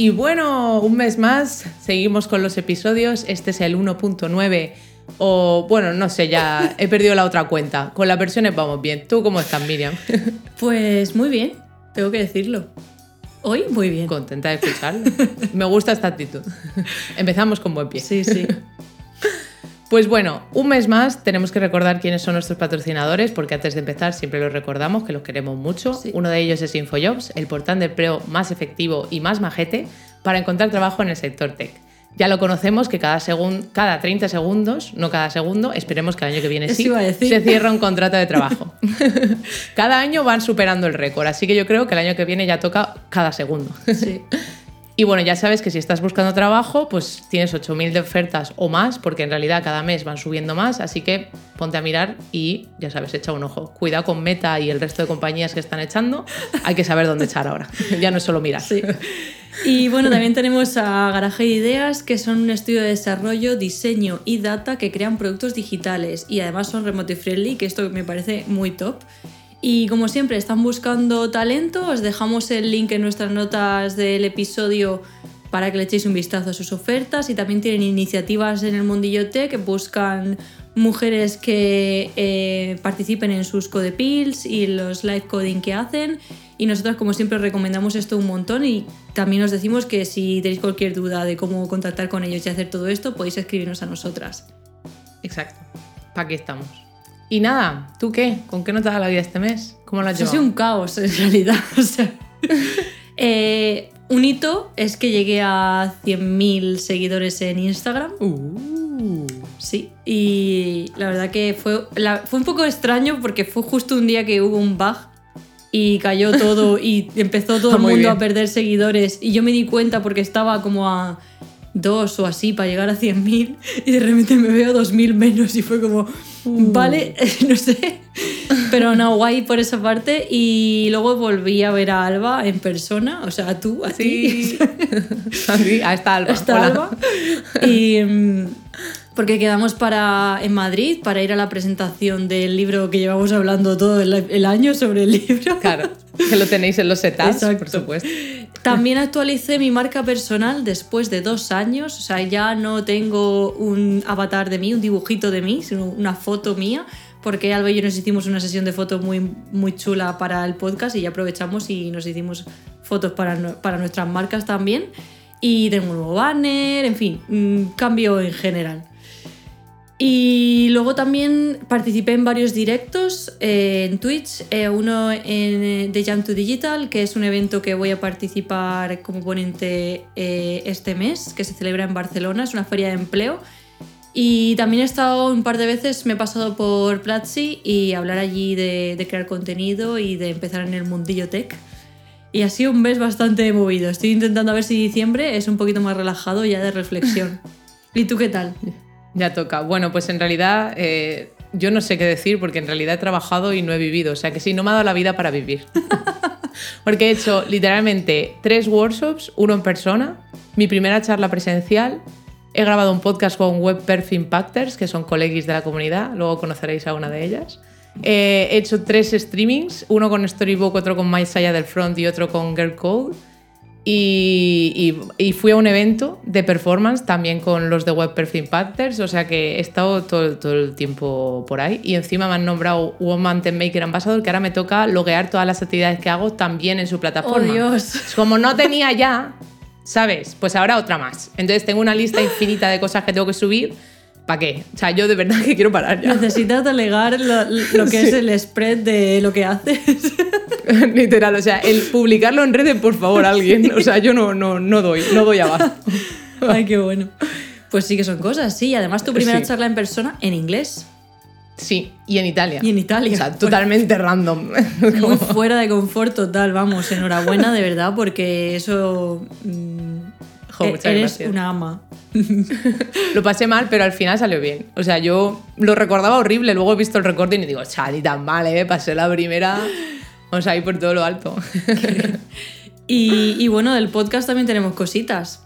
Y bueno, un mes más, seguimos con los episodios. Este es el 1.9 o bueno, no sé, ya he perdido la otra cuenta. Con las versiones vamos bien. ¿Tú cómo estás, Miriam? Pues muy bien, tengo que decirlo. Hoy muy bien. Contenta de escucharlo. Me gusta esta actitud. Empezamos con buen pie. Sí, sí. Pues bueno, un mes más tenemos que recordar quiénes son nuestros patrocinadores, porque antes de empezar siempre los recordamos, que los queremos mucho. Sí. Uno de ellos es InfoJobs, el portal de empleo más efectivo y más majete para encontrar trabajo en el sector tech. Ya lo conocemos que cada, segun- cada 30 segundos, no cada segundo, esperemos que el año que viene sí, se cierra un contrato de trabajo. cada año van superando el récord, así que yo creo que el año que viene ya toca cada segundo. sí. Y bueno, ya sabes que si estás buscando trabajo, pues tienes 8.000 de ofertas o más, porque en realidad cada mes van subiendo más, así que ponte a mirar y ya sabes, echa un ojo. Cuidado con Meta y el resto de compañías que están echando, hay que saber dónde echar ahora. ya no es solo mirar. Y bueno, también tenemos a Garaje de Ideas, que son un estudio de desarrollo, diseño y data que crean productos digitales y además son remote friendly, que esto me parece muy top. Y como siempre, están buscando talento, os dejamos el link en nuestras notas del episodio para que le echéis un vistazo a sus ofertas y también tienen iniciativas en el mundillo tech que buscan mujeres que eh, participen en sus codepills y los live coding que hacen y nosotros como siempre recomendamos esto un montón y también os decimos que si tenéis cualquier duda de cómo contactar con ellos y hacer todo esto podéis escribirnos a nosotras. Exacto. ¿Para qué estamos? Y nada, ¿tú qué? ¿Con qué no te da la vida este mes? ¿Cómo lo has llevado? sido un caos en realidad. o sea. Eh, un hito es que llegué a 100.000 seguidores en Instagram. Uh. Sí, y la verdad que fue, la- fue un poco extraño porque fue justo un día que hubo un bug y cayó todo y empezó todo el mundo bien. a perder seguidores y yo me di cuenta porque estaba como a dos o así para llegar a 100.000 y de repente me veo 2.000 menos y fue como, Uh. vale, no sé, pero no, guay por esa parte y luego volví a ver a Alba en persona, o sea, a tú, a ti. Sí. Sí, a esta Alba. Hola. Alba. Y mm, porque quedamos para, en Madrid para ir a la presentación del libro que llevamos hablando todo el, el año sobre el libro. Claro, que lo tenéis en los setups, Exacto. por supuesto. También actualicé mi marca personal después de dos años. O sea, ya no tengo un avatar de mí, un dibujito de mí, sino una foto mía. Porque Alba y yo nos hicimos una sesión de fotos muy, muy chula para el podcast y ya aprovechamos y nos hicimos fotos para, para nuestras marcas también. Y tengo un nuevo banner, en fin, un cambio en general. Y luego también participé en varios directos eh, en Twitch, eh, uno en eh, Jump to Digital, que es un evento que voy a participar como ponente eh, este mes, que se celebra en Barcelona, es una feria de empleo. Y también he estado un par de veces, me he pasado por Platzi y hablar allí de, de crear contenido y de empezar en el mundillo tech. Y ha sido un mes bastante movido. Estoy intentando a ver si diciembre es un poquito más relajado ya de reflexión. ¿Y tú qué tal? Ya toca. Bueno, pues en realidad eh, yo no sé qué decir porque en realidad he trabajado y no he vivido. O sea que sí, no me ha dado la vida para vivir. porque he hecho literalmente tres workshops, uno en persona, mi primera charla presencial, he grabado un podcast con Web Perf Impactors, que son colegis de la comunidad, luego conoceréis a una de ellas. Eh, he hecho tres streamings, uno con Storybook, otro con Maisaya del Front y otro con Girl Code. Y, y- y fui a un evento de performance también con los de Web Perf Impactors, o sea que he estado todo, todo el tiempo por ahí. Y encima me han nombrado Woman Tech Maker Ambassador, que ahora me toca loguear todas las actividades que hago también en su plataforma. ¡Oh, Dios! Como no tenía ya, ¿sabes? Pues ahora otra más. Entonces tengo una lista infinita de cosas que tengo que subir. ¿Para qué? O sea, yo de verdad que quiero parar ya. Necesitas delegar lo, lo que es el spread de lo que haces. Literal, o sea, el publicarlo en redes, por favor, alguien. O sea, yo no, no, no doy, no doy abasto. Ay, qué bueno. Pues sí que son cosas, sí. Además, tu primera Sí. charla en persona en inglés. Sí, y en Italia. Y en Italia. O sea, totalmente random. Muy fuera de confort total, vamos. Enhorabuena, de verdad, porque eso. mm, Jo, E- muchas Eres gracias. una ama. Lo pasé mal, pero al final salió bien. O sea, yo lo recordaba horrible, luego he visto el recording y digo, chal, ni tan mal, ¿eh? Pasé la primera, vamos a ir por todo lo alto. Y, y bueno, del podcast también tenemos cositas.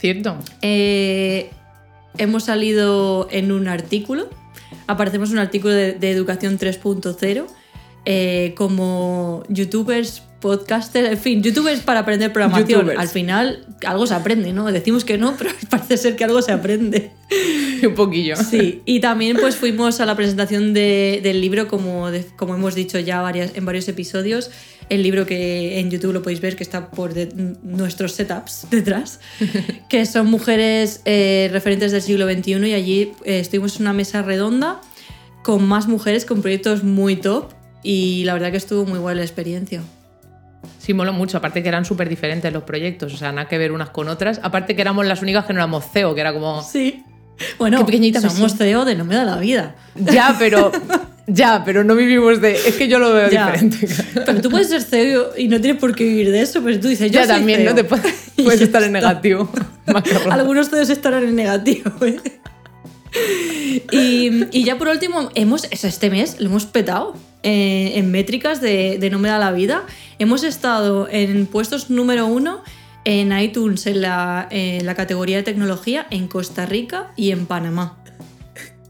¿Cierto? Eh, hemos salido en un artículo, aparecemos en un artículo de, de Educación 3.0 eh, como youtubers, podcasters, en fin, youtubers para aprender programación. Youtubers. Al final algo se aprende, ¿no? Decimos que no, pero parece ser que algo se aprende. Un poquillo. Sí, y también pues fuimos a la presentación de- del libro, como, de- como hemos dicho ya varias, en varios episodios, el libro que en YouTube lo podéis ver, que está por de- nuestros setups detrás, que son mujeres eh, referentes del siglo XXI y allí eh, estuvimos en una mesa redonda con más mujeres con proyectos muy top y la verdad que estuvo muy buena la experiencia. Sí, moló mucho. Aparte que eran súper diferentes los proyectos, o sea, nada que ver unas con otras. Aparte que éramos las únicas que no éramos CEO, que era como... Sí. Bueno, Qué pequeñita somos. CEO de No me da la vida. Ya, pero... Ya, pero no vivimos de... Es que yo lo veo Ya. diferente. Pero tú puedes ser CEO y no tienes por qué vivir de eso, pero tú dices, yo Ya soy también, CEO. ¿no? Te puedes, puedes estar en negativo. Algunos todos estarán en negativo. ¿eh? Y, y ya por último, hemos, este mes lo hemos petado eh, en métricas de, de No me da la vida. Hemos estado en puestos número uno en iTunes en la, la categoría de tecnología en Costa Rica y en Panamá.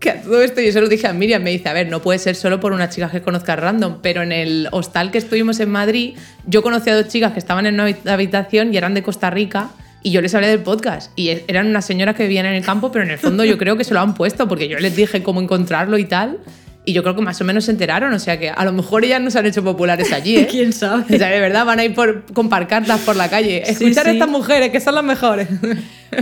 Que a todo esto yo se lo dije a Miriam, me dice, a ver, no puede ser solo por una chica que conozca random, pero en el hostal que estuvimos en Madrid, yo conocí a dos chicas que estaban en una habi- habitación y eran de Costa Rica y yo les hablé del podcast y e- eran unas señoras que vivían en el campo, pero en el fondo yo creo que se lo han puesto porque yo les dije cómo encontrarlo y tal. Y yo creo que más o menos se enteraron, o sea que a lo mejor ellas no se han hecho populares allí, ¿eh? ¿Quién O sabe? sea, de verdad van a ir por, con pancartas por la calle. Sí, Escuchar a sí. estas mujeres, que son las mejores.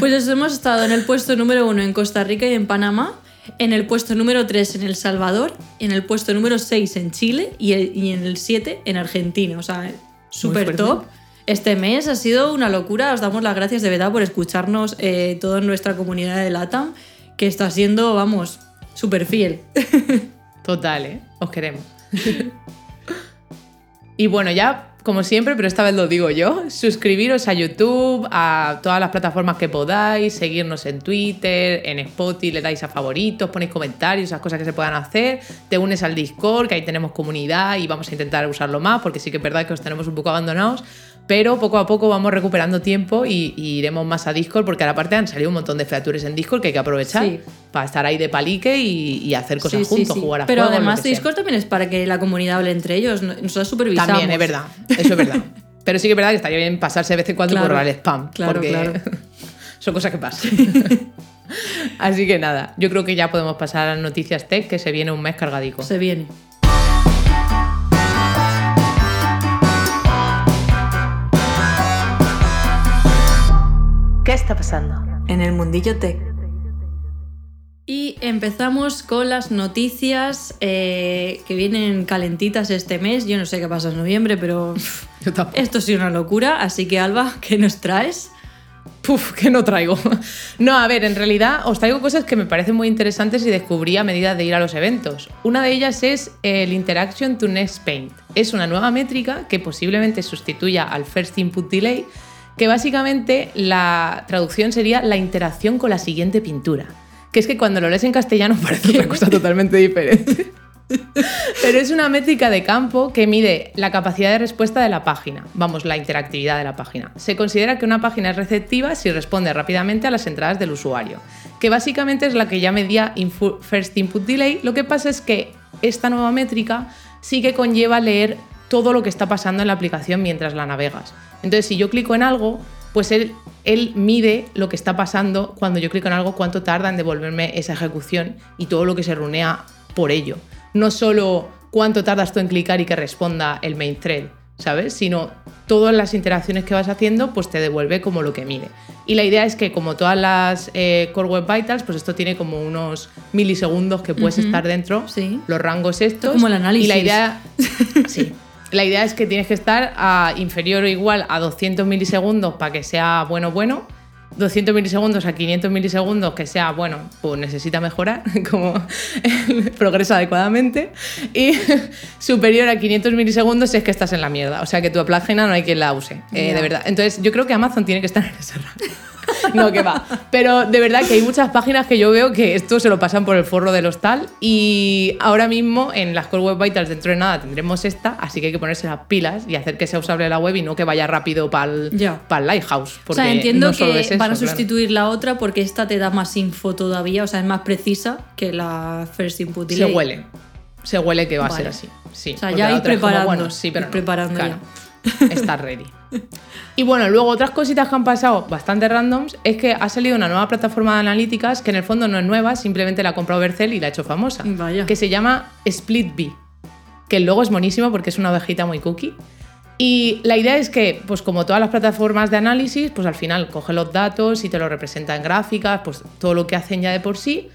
Pues eso, hemos estado en el puesto número uno en Costa Rica y en Panamá, en el puesto número 3 en El Salvador, en el puesto número 6 en Chile y, el- y en el 7 en Argentina. O sea, súper top. Este mes ha sido una locura. Os damos las gracias de verdad por escucharnos eh, toda nuestra comunidad de LATAM, que está siendo, vamos, súper fiel. Total, ¿eh? Os queremos. y bueno, ya, como siempre, pero esta vez lo digo yo, suscribiros a YouTube, a todas las plataformas que podáis, seguirnos en Twitter, en Spotify, le dais a favoritos, ponéis comentarios, esas cosas que se puedan hacer, te unes al Discord, que ahí tenemos comunidad y vamos a intentar usarlo más, porque sí que es verdad que os tenemos un poco abandonados, pero poco a poco vamos recuperando tiempo y, y iremos más a Discord, porque aparte han salido un montón de features en Discord que hay que aprovechar Sí. para estar ahí de palique y, y hacer cosas Sí, juntos, sí. jugar a Pero juegos, además. Discord también es para que la comunidad hable entre ellos. Nosotros supervisamos. También, es verdad. Eso es verdad. Pero sí que es verdad que estaría bien pasarse de vez en cuando Claro, por el spam. claro, porque claro. son cosas que pasan. Así que nada, yo creo que ya podemos pasar a las noticias tech, que se viene un mes cargadico. Se viene. ¿Qué está pasando? en el mundillo tech. Y empezamos con las noticias eh, que vienen calentitas este mes. Yo no sé qué pasa en noviembre, pero Yo esto ha sido una locura. Así que, Alba, ¿qué nos traes? Puf, que no traigo. No, a ver, en realidad os traigo cosas que me parecen muy interesantes y descubrí a medida de ir a los eventos. Una de ellas es el Interaction to Next Paint. Es una nueva métrica que posiblemente sustituya al First Input Delay, que básicamente la traducción sería la interacción con la siguiente pintura. Que es que cuando lo lees en castellano parece otra cosa totalmente diferente. Pero es una métrica de campo que mide la capacidad de respuesta de la página, vamos, la interactividad de la página. Se considera que una página es receptiva si responde rápidamente a las entradas del usuario, que básicamente es la que ya medía First Input Delay. Lo que pasa es que esta nueva métrica sí que conlleva leer todo lo que está pasando en la aplicación mientras la navegas. Entonces, si yo clico en algo, pues él, él mide lo que está pasando cuando yo clico en algo, cuánto tarda en devolverme esa ejecución y todo lo que se runea por ello. No solo cuánto tardas tú en clicar y que responda el main thread, ¿sabes? Sino todas las interacciones que vas haciendo, pues te devuelve como lo que mide. Y la idea es que, como todas las eh, Core Web Vitals, pues esto tiene como unos milisegundos que puedes estar dentro, Sí. los rangos estos. como el análisis. Y la idea, sí. La idea es que tienes que estar a inferior o igual a 200 milisegundos para que sea bueno, bueno. 200 milisegundos a 500 milisegundos que sea, bueno, pues necesita mejorar, como progresa adecuadamente. Y superior a 500 milisegundos es que estás en la mierda. O sea que tu página no hay quien la use, eh, de verdad. Entonces yo creo que Amazon tiene que estar en ese rango. No, que va. Pero de verdad que hay muchas páginas que yo veo que esto se lo pasan por el forro del hostal y ahora mismo en las Core Web Vitals dentro de nada tendremos esta, así que hay que ponerse las pilas y hacer que sea usable la web y no que vaya rápido para el, Ya. Lighthouse. O Porque sea, entiendo no solo que es eso, van a claro. sustituir la otra porque esta te da más info todavía, o sea, es más precisa que la First Input Se huele. Se huele que va a ser así. Sí, O sea, ya ir es como, preparando, bueno, sí, pero no. preparando Claro. Está ready. Y bueno, luego otras cositas que han pasado bastante randoms es que ha salido una nueva plataforma de analíticas que en el fondo no es nueva, simplemente la ha comprado Bercel y la ha hecho famosa. Vaya. Que se llama Split B. Que el logo es monísimo porque es una ovejita muy cookie. Y la idea es que, pues como todas las plataformas de análisis, pues al final coge los datos y te lo representa en gráficas, pues todo lo que hacen ya de por sí.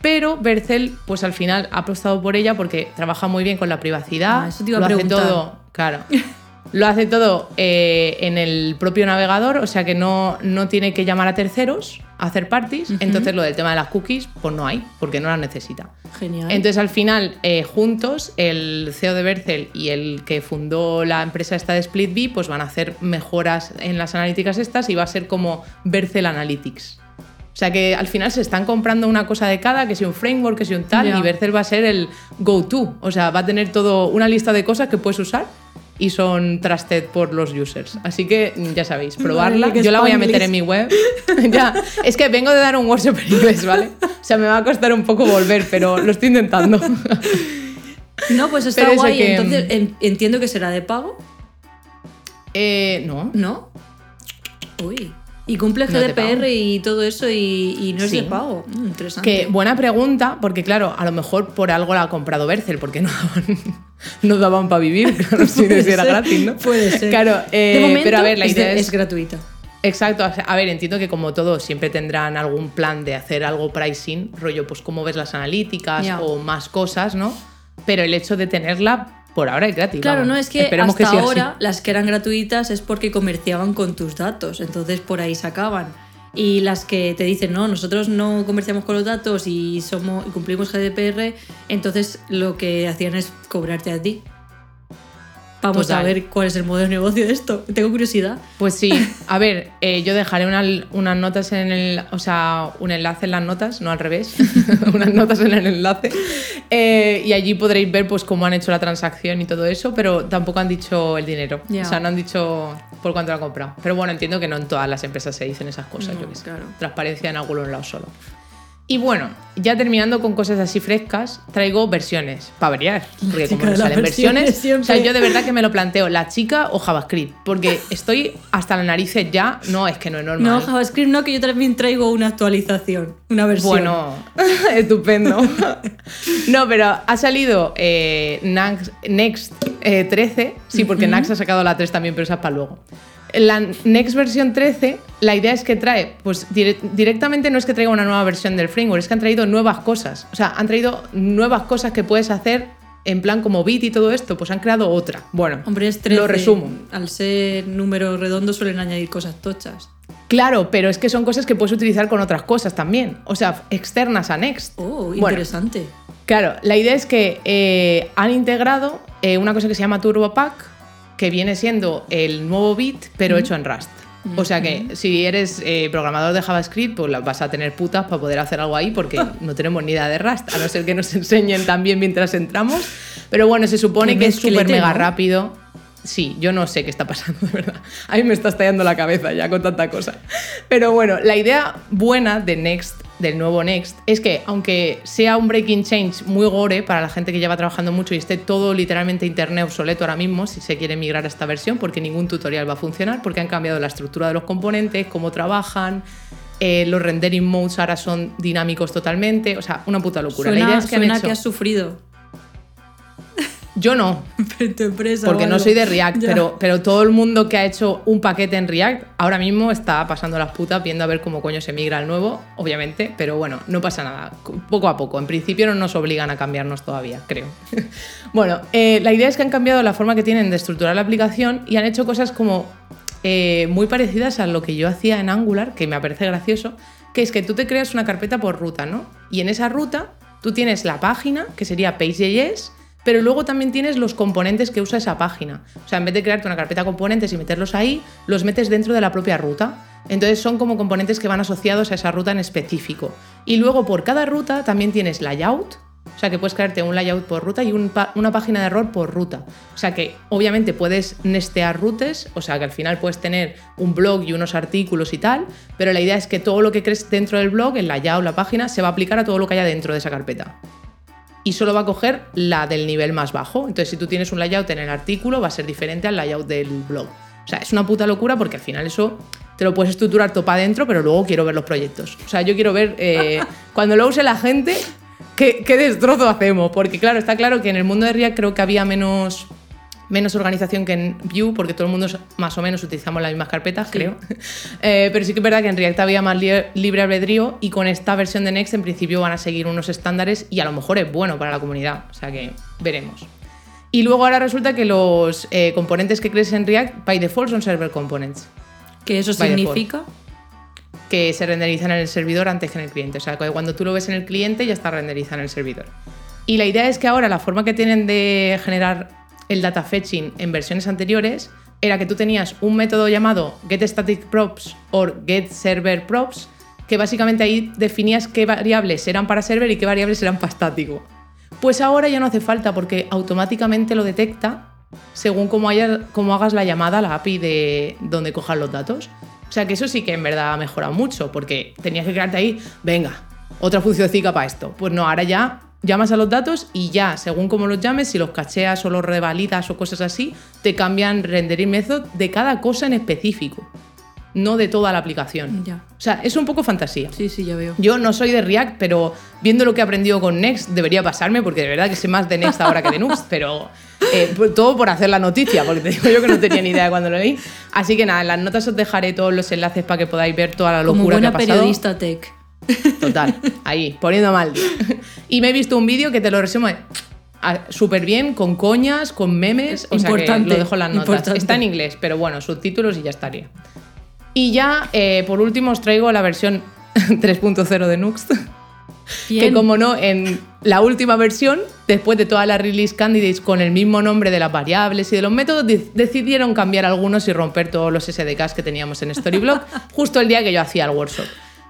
Pero Bercel, pues al final ha apostado por ella porque trabaja muy bien con la privacidad. Ah, eso te iba a lo hace preguntar. todo, claro. Lo hace todo eh, en el propio navegador, o sea que no, no tiene que llamar a terceros a hacer parties. Entonces lo del tema de las cookies, pues no hay, porque no las necesita. Genial. Entonces al final, eh, juntos, el CEO de Bercel y el que fundó la empresa esta de SplitBee, pues van a hacer mejoras en las analíticas estas y va a ser como Bercel Analytics. O sea que al final se están comprando una cosa de cada, que sea un framework, que sea un tal, y Bercel va a ser el go-to. O sea, va a tener todo una lista de cosas que puedes usar y son trusted por los users. Así que ya sabéis, probarla. Yo la voy a meter en mi web. ya, es que vengo de dar un workshop en inglés, ¿vale? O sea, me va a costar un poco volver, pero lo estoy intentando. no, pues está Pero guay. que- Entonces en- entiendo que será de pago, eh, no. ¿no? Uy. Y cumple No GDPR y todo eso y, y no es Sí. de pago. Mm, interesante. Que buena pregunta, porque claro, a lo mejor por algo la ha comprado Bercel, porque no daban, no daban para vivir, claro, si era gratis, ¿no? Puede ser. Claro, eh, de momento pero a ver, la es, de- idea es, gratuita. Exacto, a ver, entiendo que como todo siempre tendrán algún plan de hacer algo pricing, rollo, pues cómo ves las analíticas o más cosas, ¿no? Pero el hecho de tenerla por ahora es gratis. Claro, vamos. no es que Esperemos hasta que sea así. ahora las que eran gratuitas es porque comerciaban con tus datos, entonces por ahí sacaban. Y las que te dicen, no, nosotros no comerciamos con los datos y, somos, y cumplimos GDPR, entonces lo que hacían es cobrarte a ti. Vamos Total. a ver cuál es el modelo de negocio de esto. Tengo curiosidad. Pues sí, a ver, eh, yo dejaré una- unas notas en el. O sea, un enlace en las notas, no al revés. unas notas en el enlace. Eh, y allí podréis ver pues cómo han hecho la transacción y todo eso, pero tampoco han dicho el dinero. Ya. O sea, no han dicho por cuánto lo han comprado. Pero bueno, entiendo que no en todas las empresas se dicen esas cosas, No, yo sé. claro. Transparencia en algunos lados solo. Y bueno, ya terminando con cosas así frescas, traigo versiones, para variar. Porque como no de las salen versiones versiones, o sea, yo de verdad que me lo planteo, la chica o JavaScript, porque estoy hasta las narices ya, no, es que no es normal. No, JavaScript no, que yo también traigo una actualización, una versión. Bueno, estupendo. No, pero ha salido eh, Nax- Next eh, 13, sí, porque Nax ha sacado la 3 también, pero esa es para luego. La Next versión 13, la idea es que trae, pues dire- directamente no es que traiga una nueva versión del framework, es que han traído nuevas cosas. O sea, han traído nuevas cosas que puedes hacer en plan como Bit y todo esto, pues han creado otra. Bueno, Hombre, es 13. lo resumo. Al ser número redondo suelen añadir cosas tochas. Claro, pero es que son cosas que puedes utilizar con otras cosas también. O sea, externas a Next. Oh, Bueno, interesante. Claro, la idea es que eh, han integrado eh, una cosa que se llama TurboPack, que viene siendo el nuevo bit, pero hecho en Rust. O sea que si eres eh, programador de JavaScript, pues vas a tener putas para poder hacer algo ahí porque no tenemos ni idea de Rust, a no ser que nos enseñen también mientras entramos. Pero bueno, se supone Qué que es súper mega rápido. Sí, yo no sé qué está pasando, de verdad. A mí me está estallando la cabeza ya con tanta cosa. Pero bueno, la idea buena de Next, del nuevo Next, es que aunque sea un breaking change muy gore para la gente que lleva trabajando mucho y esté todo literalmente internet obsoleto ahora mismo, si se quiere migrar a esta versión, porque ningún tutorial va a funcionar, porque han cambiado la estructura de los componentes, cómo trabajan, eh, los rendering modes ahora son dinámicos totalmente, o sea, una puta locura. Suena, la idea es que han suena hecho... que has sufrido Yo no, empresa. porque no soy de React, Ya. pero, pero todo el mundo que ha hecho un paquete en React ahora mismo está pasando las putas viendo a ver cómo coño se migra al nuevo, obviamente, pero bueno, no pasa nada, poco a poco. En principio no nos obligan a cambiarnos todavía, creo. bueno, eh, la idea es que han cambiado la forma que tienen de estructurar la aplicación y han hecho cosas como eh, muy parecidas a lo que yo hacía en Angular, que me parece gracioso, que es que tú te creas una carpeta por ruta, ¿no? Y en esa ruta tú tienes la página, que sería Page.js, pero luego también tienes los componentes que usa esa página. O sea, en vez de crearte una carpeta componentes y meterlos ahí, los metes dentro de la propia ruta. Entonces son como componentes que van asociados a esa ruta en específico. Y luego por cada ruta también tienes layout, o sea que puedes crearte un layout por ruta y una página de error por ruta. O sea que obviamente puedes nestear rutes, o sea que al final puedes tener un blog y unos artículos y tal, pero la idea es que todo lo que crees dentro del blog, el layout, la página, se va a aplicar a todo lo que haya dentro de esa carpeta. Y solo va a coger la del nivel más bajo. Entonces si tú tienes un layout en el artículo, va a ser diferente al layout del blog. O sea, es una puta locura porque al final eso te lo puedes estructurar todo para adentro, pero luego quiero ver los proyectos. O sea, yo quiero ver eh, cuando lo use la gente qué, qué destrozo hacemos. Porque claro, está claro que en el mundo de React creo que había menos, menos organización que en Vue, porque todo el mundo más o menos utilizamos las mismas carpetas, creo. Eh, pero sí que es verdad que en React había más li- libre albedrío y con esta versión de Next en principio van a seguir unos estándares y a lo mejor es bueno para la comunidad. O sea que veremos. Y luego ahora resulta que los eh, componentes que crees en React by default son server components Que eso default. significa. que se renderizan en el servidor antes que en el cliente. O sea, que cuando tú lo ves en el cliente ya está renderizado en el servidor. Y la idea es que ahora la forma que tienen de generar el data fetching en versiones anteriores era que tú tenías un método llamado getStaticProps o getServerProps, que básicamente ahí definías qué variables eran para server y qué variables eran para estático. Pues ahora ya no hace falta porque automáticamente lo detecta según cómo, hagas la llamada a la API de donde cojas los datos. O sea que eso sí que en verdad ha mejorado mucho, porque tenías que crearte ahí, venga, otra funcioncica para esto. Pues no, ahora ya llamas a los datos y ya, según cómo los llames, si los cacheas o los revalidas o cosas así, te cambian renderir method de cada cosa en específico, no de toda la aplicación. Ya. O sea, es un poco fantasía. Sí, sí, ya veo. Yo no soy de React, pero viendo lo que he aprendido con Next debería pasarme, porque de verdad que sé más de Next ahora que de Nuxt, pero eh, pues todo por hacer la noticia, porque te digo yo que no tenía ni idea de cuando lo leí. Así que nada, en las notas os dejaré todos los enlaces para que podáis ver toda la Como locura que buena ha pasado. periodista tech. Total, ahí, poniendo mal. Y me he visto un vídeo que te lo resumo súper bien, con coñas, con memes, o sea que Importante, lo dejo en las notas. importante. Está en inglés, pero bueno, subtítulos y ya estaría. Y ya, eh, por último, os traigo la versión 3.0 de Nuxt. Que como no, en la última versión, después de todas las release candidates con el mismo nombre de las variables y de los métodos, de- decidieron cambiar algunos y romper todos los SDKs que teníamos en Storyblock justo el día que yo hacía el workshop.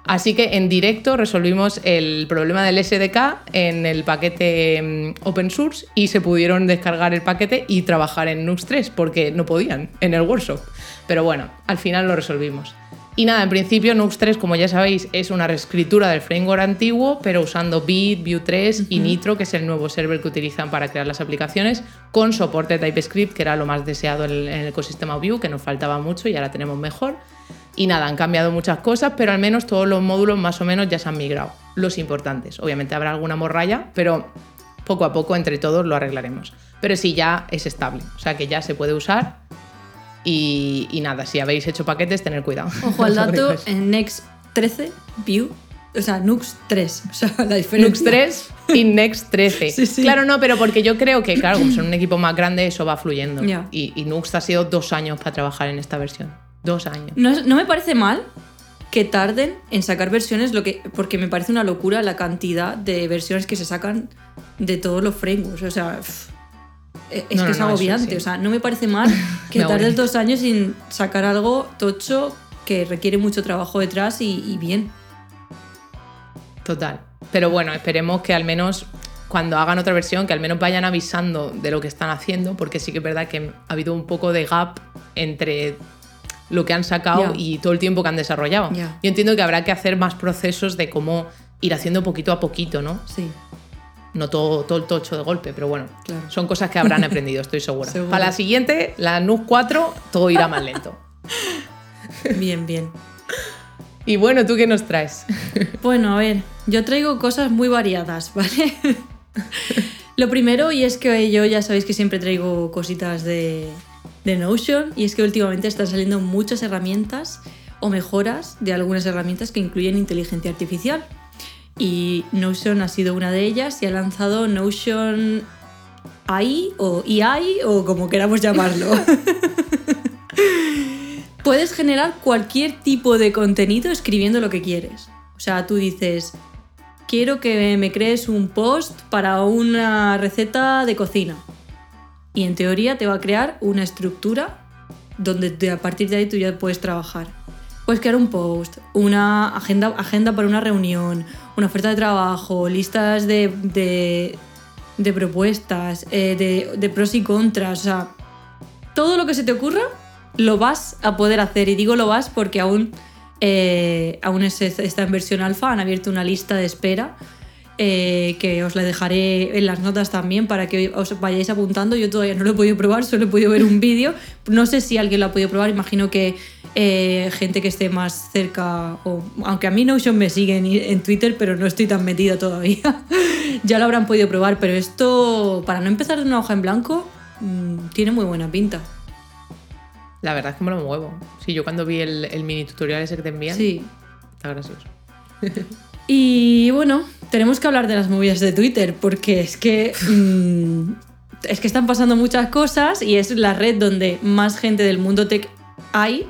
Así que en directo resolvimos el problema del SDK en el paquete mm, open source y se pudieron descargar el paquete y trabajar en Nux 3 porque no podían en el workshop. Pero bueno, al final lo resolvimos. Y nada, en principio Nux 3, como ya sabéis, es una reescritura del framework antiguo, pero usando Bit, Vue 3 y Nitro, que es el nuevo server que utilizan para crear las aplicaciones, con soporte de TypeScript, que era lo más deseado en el ecosistema Vue, que nos faltaba mucho y ahora tenemos mejor. Y nada, han cambiado muchas cosas, pero al menos todos los módulos más o menos ya se han migrado. Los importantes. Obviamente habrá alguna morralla, pero poco a poco entre todos lo arreglaremos. Pero sí, ya es estable. O sea que ya se puede usar. Y, y nada, si habéis hecho paquetes, tener cuidado. Ojo al dato, en Next 13, View, o sea, Nux 3. O sea, la diferencia. Nux 3 y Next 13. Sí, sí. Claro, no, pero porque yo creo que, claro, como son un equipo más grande, eso va fluyendo. Y, y Nux ha sido dos años para trabajar en esta versión. Dos años. No, no me parece mal que tarden en sacar versiones, lo que, porque me parece una locura la cantidad de versiones que se sacan de todos los frameworks. O sea, pff, e- es No, que no, es eso agobiante. sí. O sea, no me parece mal que tardes dos años sin sacar algo tocho que requiere mucho trabajo detrás y, y bien. Total. Pero bueno, esperemos que al menos cuando hagan otra versión, que al menos vayan avisando de lo que están haciendo, porque sí que es verdad que ha habido un poco de gap entre lo que han sacado Ya. y todo el tiempo que han desarrollado. Ya. Yo entiendo que habrá que hacer más procesos de cómo ir haciendo poquito a poquito, ¿no? Sí. No todo, todo el tocho de golpe, pero bueno, Claro. son cosas que habrán aprendido, estoy segura. Seguro. Para la siguiente, la NUS 4, todo irá más lento. Bien, bien. Y bueno, ¿tú qué nos traes? Bueno, a ver, yo traigo cosas muy variadas, ¿vale? Lo primero, y es que yo ya sabéis que siempre traigo cositas de, de Notion, y es que últimamente están saliendo muchas herramientas o mejoras de algunas herramientas que incluyen inteligencia artificial. Y Notion ha sido una de ellas y ha lanzado Notion AI o EI o como queramos llamarlo. Puedes generar cualquier tipo de contenido escribiendo lo que quieres. O sea, tú dices, quiero que me crees un post para una receta de cocina. Y en teoría te va a crear una estructura donde de- a partir de ahí tú ya puedes trabajar. Puedes crear un post, una agenda, agenda para una reunión, una oferta de trabajo, listas de, de, de propuestas, eh, de, de pros y contras. O sea, todo lo que se te ocurra lo vas a poder hacer. Y digo lo vas porque aún, eh, aún es- está en versión alfa, han abierto una lista de espera. Eh, que os la dejaré en las notas también para que os vayáis apuntando. Yo todavía no lo he podido probar, solo he podido ver un vídeo. No sé si alguien lo ha podido probar, imagino que eh, gente que esté más cerca, o, aunque a mí Notion me sigue en, Twitter, pero no estoy tan metida todavía. ya lo habrán podido probar, pero esto, para no empezar de una hoja en blanco, mm, tiene muy buena pinta. La verdad es que me lo muevo. Sí, yo cuando vi el, el mini tutorial ese que te envían, Sí. está gracioso. Y bueno, tenemos que hablar de las movidas de Twitter, porque es que. mm, es que están pasando muchas cosas y es la red donde más gente del mundo tech hay.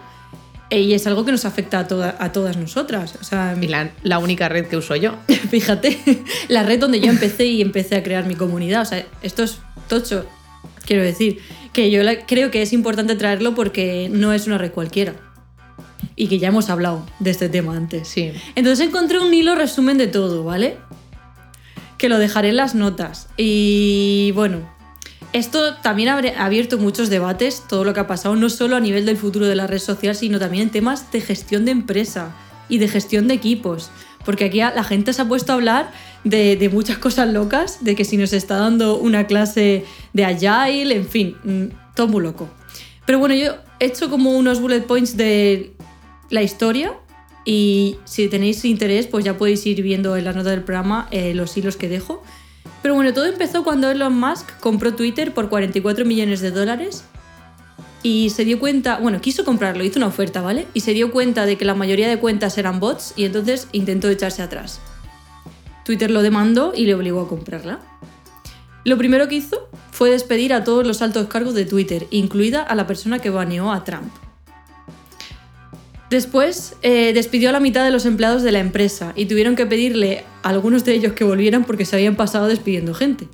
eh, Y es algo que nos afecta a, toda- a todas nosotras. O sea, Y la, la única red que uso yo. fíjate, la red donde yo empecé y empecé a crear mi comunidad. O sea, esto es tocho, quiero decir. Que yo la- creo que es importante traerlo porque no es una red cualquiera. Y que ya hemos hablado de este tema antes. Sí. Entonces encontré un hilo resumen de todo, ¿vale? Que lo dejaré en las notas. Y bueno, esto también ha abierto muchos debates, todo lo que ha pasado, no solo a nivel del futuro de la red social, sino también en temas de gestión de empresa y de gestión de equipos. Porque aquí la gente se ha puesto a hablar de, de muchas cosas locas, de que si nos está dando una clase de agile, en fin, mm, todo muy loco. Pero bueno, yo he hecho como unos bullet points de la historia y si tenéis interés, pues ya podéis ir viendo en la nota del programa eh, los hilos que dejo. Pero bueno, todo empezó cuando Elon Musk compró Twitter por 44 millones de dólares y se dio cuenta, bueno, quiso comprarlo, hizo una oferta, ¿vale? Y se dio cuenta de que la mayoría de cuentas eran bots y entonces intentó echarse atrás. Twitter lo demandó y le obligó a comprarla. Lo primero que hizo fue despedir a todos los altos cargos de Twitter, incluida a la persona que baneó a Trump. Después eh, despidió a la mitad de los empleados de la empresa y tuvieron que pedirle a algunos de ellos que volvieran porque se habían pasado despidiendo gente.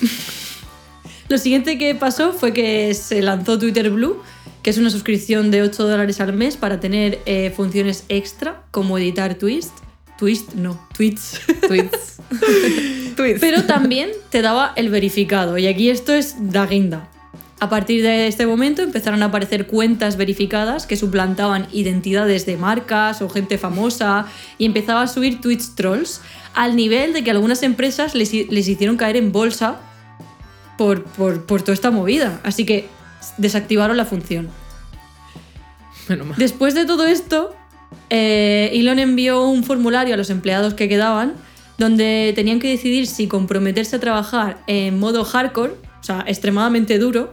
Lo siguiente que pasó fue que se lanzó Twitter Blue, que es una suscripción de 8 dólares al mes para tener eh, funciones extra como editar twist. Twist, no, tweets. Tweets. Tweets. Pero también te daba el verificado. Y aquí esto es da guinda. A partir de este momento empezaron a aparecer cuentas verificadas que suplantaban identidades de marcas o gente famosa y empezaba a subir tweets trolls al nivel de que algunas empresas les, hi- les hicieron caer en bolsa por, por- por toda esta movida. Así que desactivaron la función. Menos mal. Después de todo esto, eh, Elon envió un formulario a los empleados que quedaban donde tenían que decidir si comprometerse a trabajar en modo hardcore, o sea, extremadamente duro,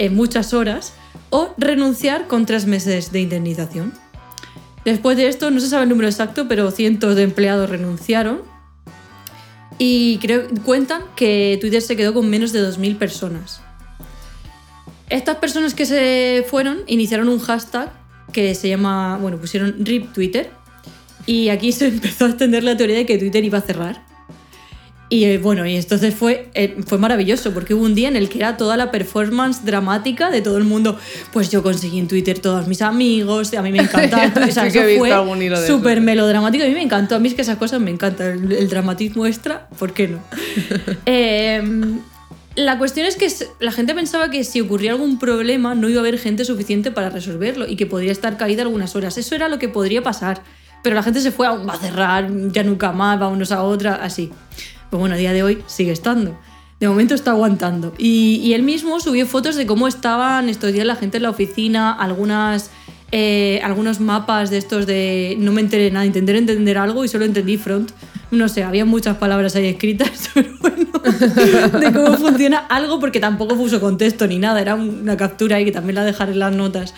en muchas horas, o renunciar con tres meses de indemnización. Después de esto, no se sabe el número exacto, pero cientos de empleados renunciaron. Y creo, cuentan que Twitter se quedó con menos de 2.000 personas. Estas personas que se fueron iniciaron un hashtag que se llama, bueno, pusieron RIP Twitter. Y aquí se empezó a extender la teoría de que Twitter iba a cerrar. Y eh, bueno, y entonces fue, eh, fue maravilloso, porque hubo un día en el que era toda la performance dramática de todo el mundo. Pues yo conseguí en Twitter todos mis amigos, a mí me encanta. o sea, Sí eso fue súper melodramático. A mí me encantó, a mí es que esas cosas me encantan. El, el dramatismo extra, ¿por qué no? Eh, la cuestión es que la gente pensaba que si ocurría algún problema no iba a haber gente suficiente para resolverlo y que podría estar caída algunas horas. Eso era lo que podría pasar. Pero la gente se fue a, va a cerrar, ya nunca más, vámonos a otra, así. Pues bueno, a día de hoy sigue estando. De momento está aguantando. Y, él mismo subió fotos de cómo estaban estos días la gente en la oficina, algunas, eh, algunos mapas de estos de no me enteré nada, intenté entender algo y solo entendí front. No sé, había muchas palabras ahí escritas, pero bueno, de cómo funciona algo porque tampoco puso contexto ni nada, era una captura ahí que también la dejaré en las notas.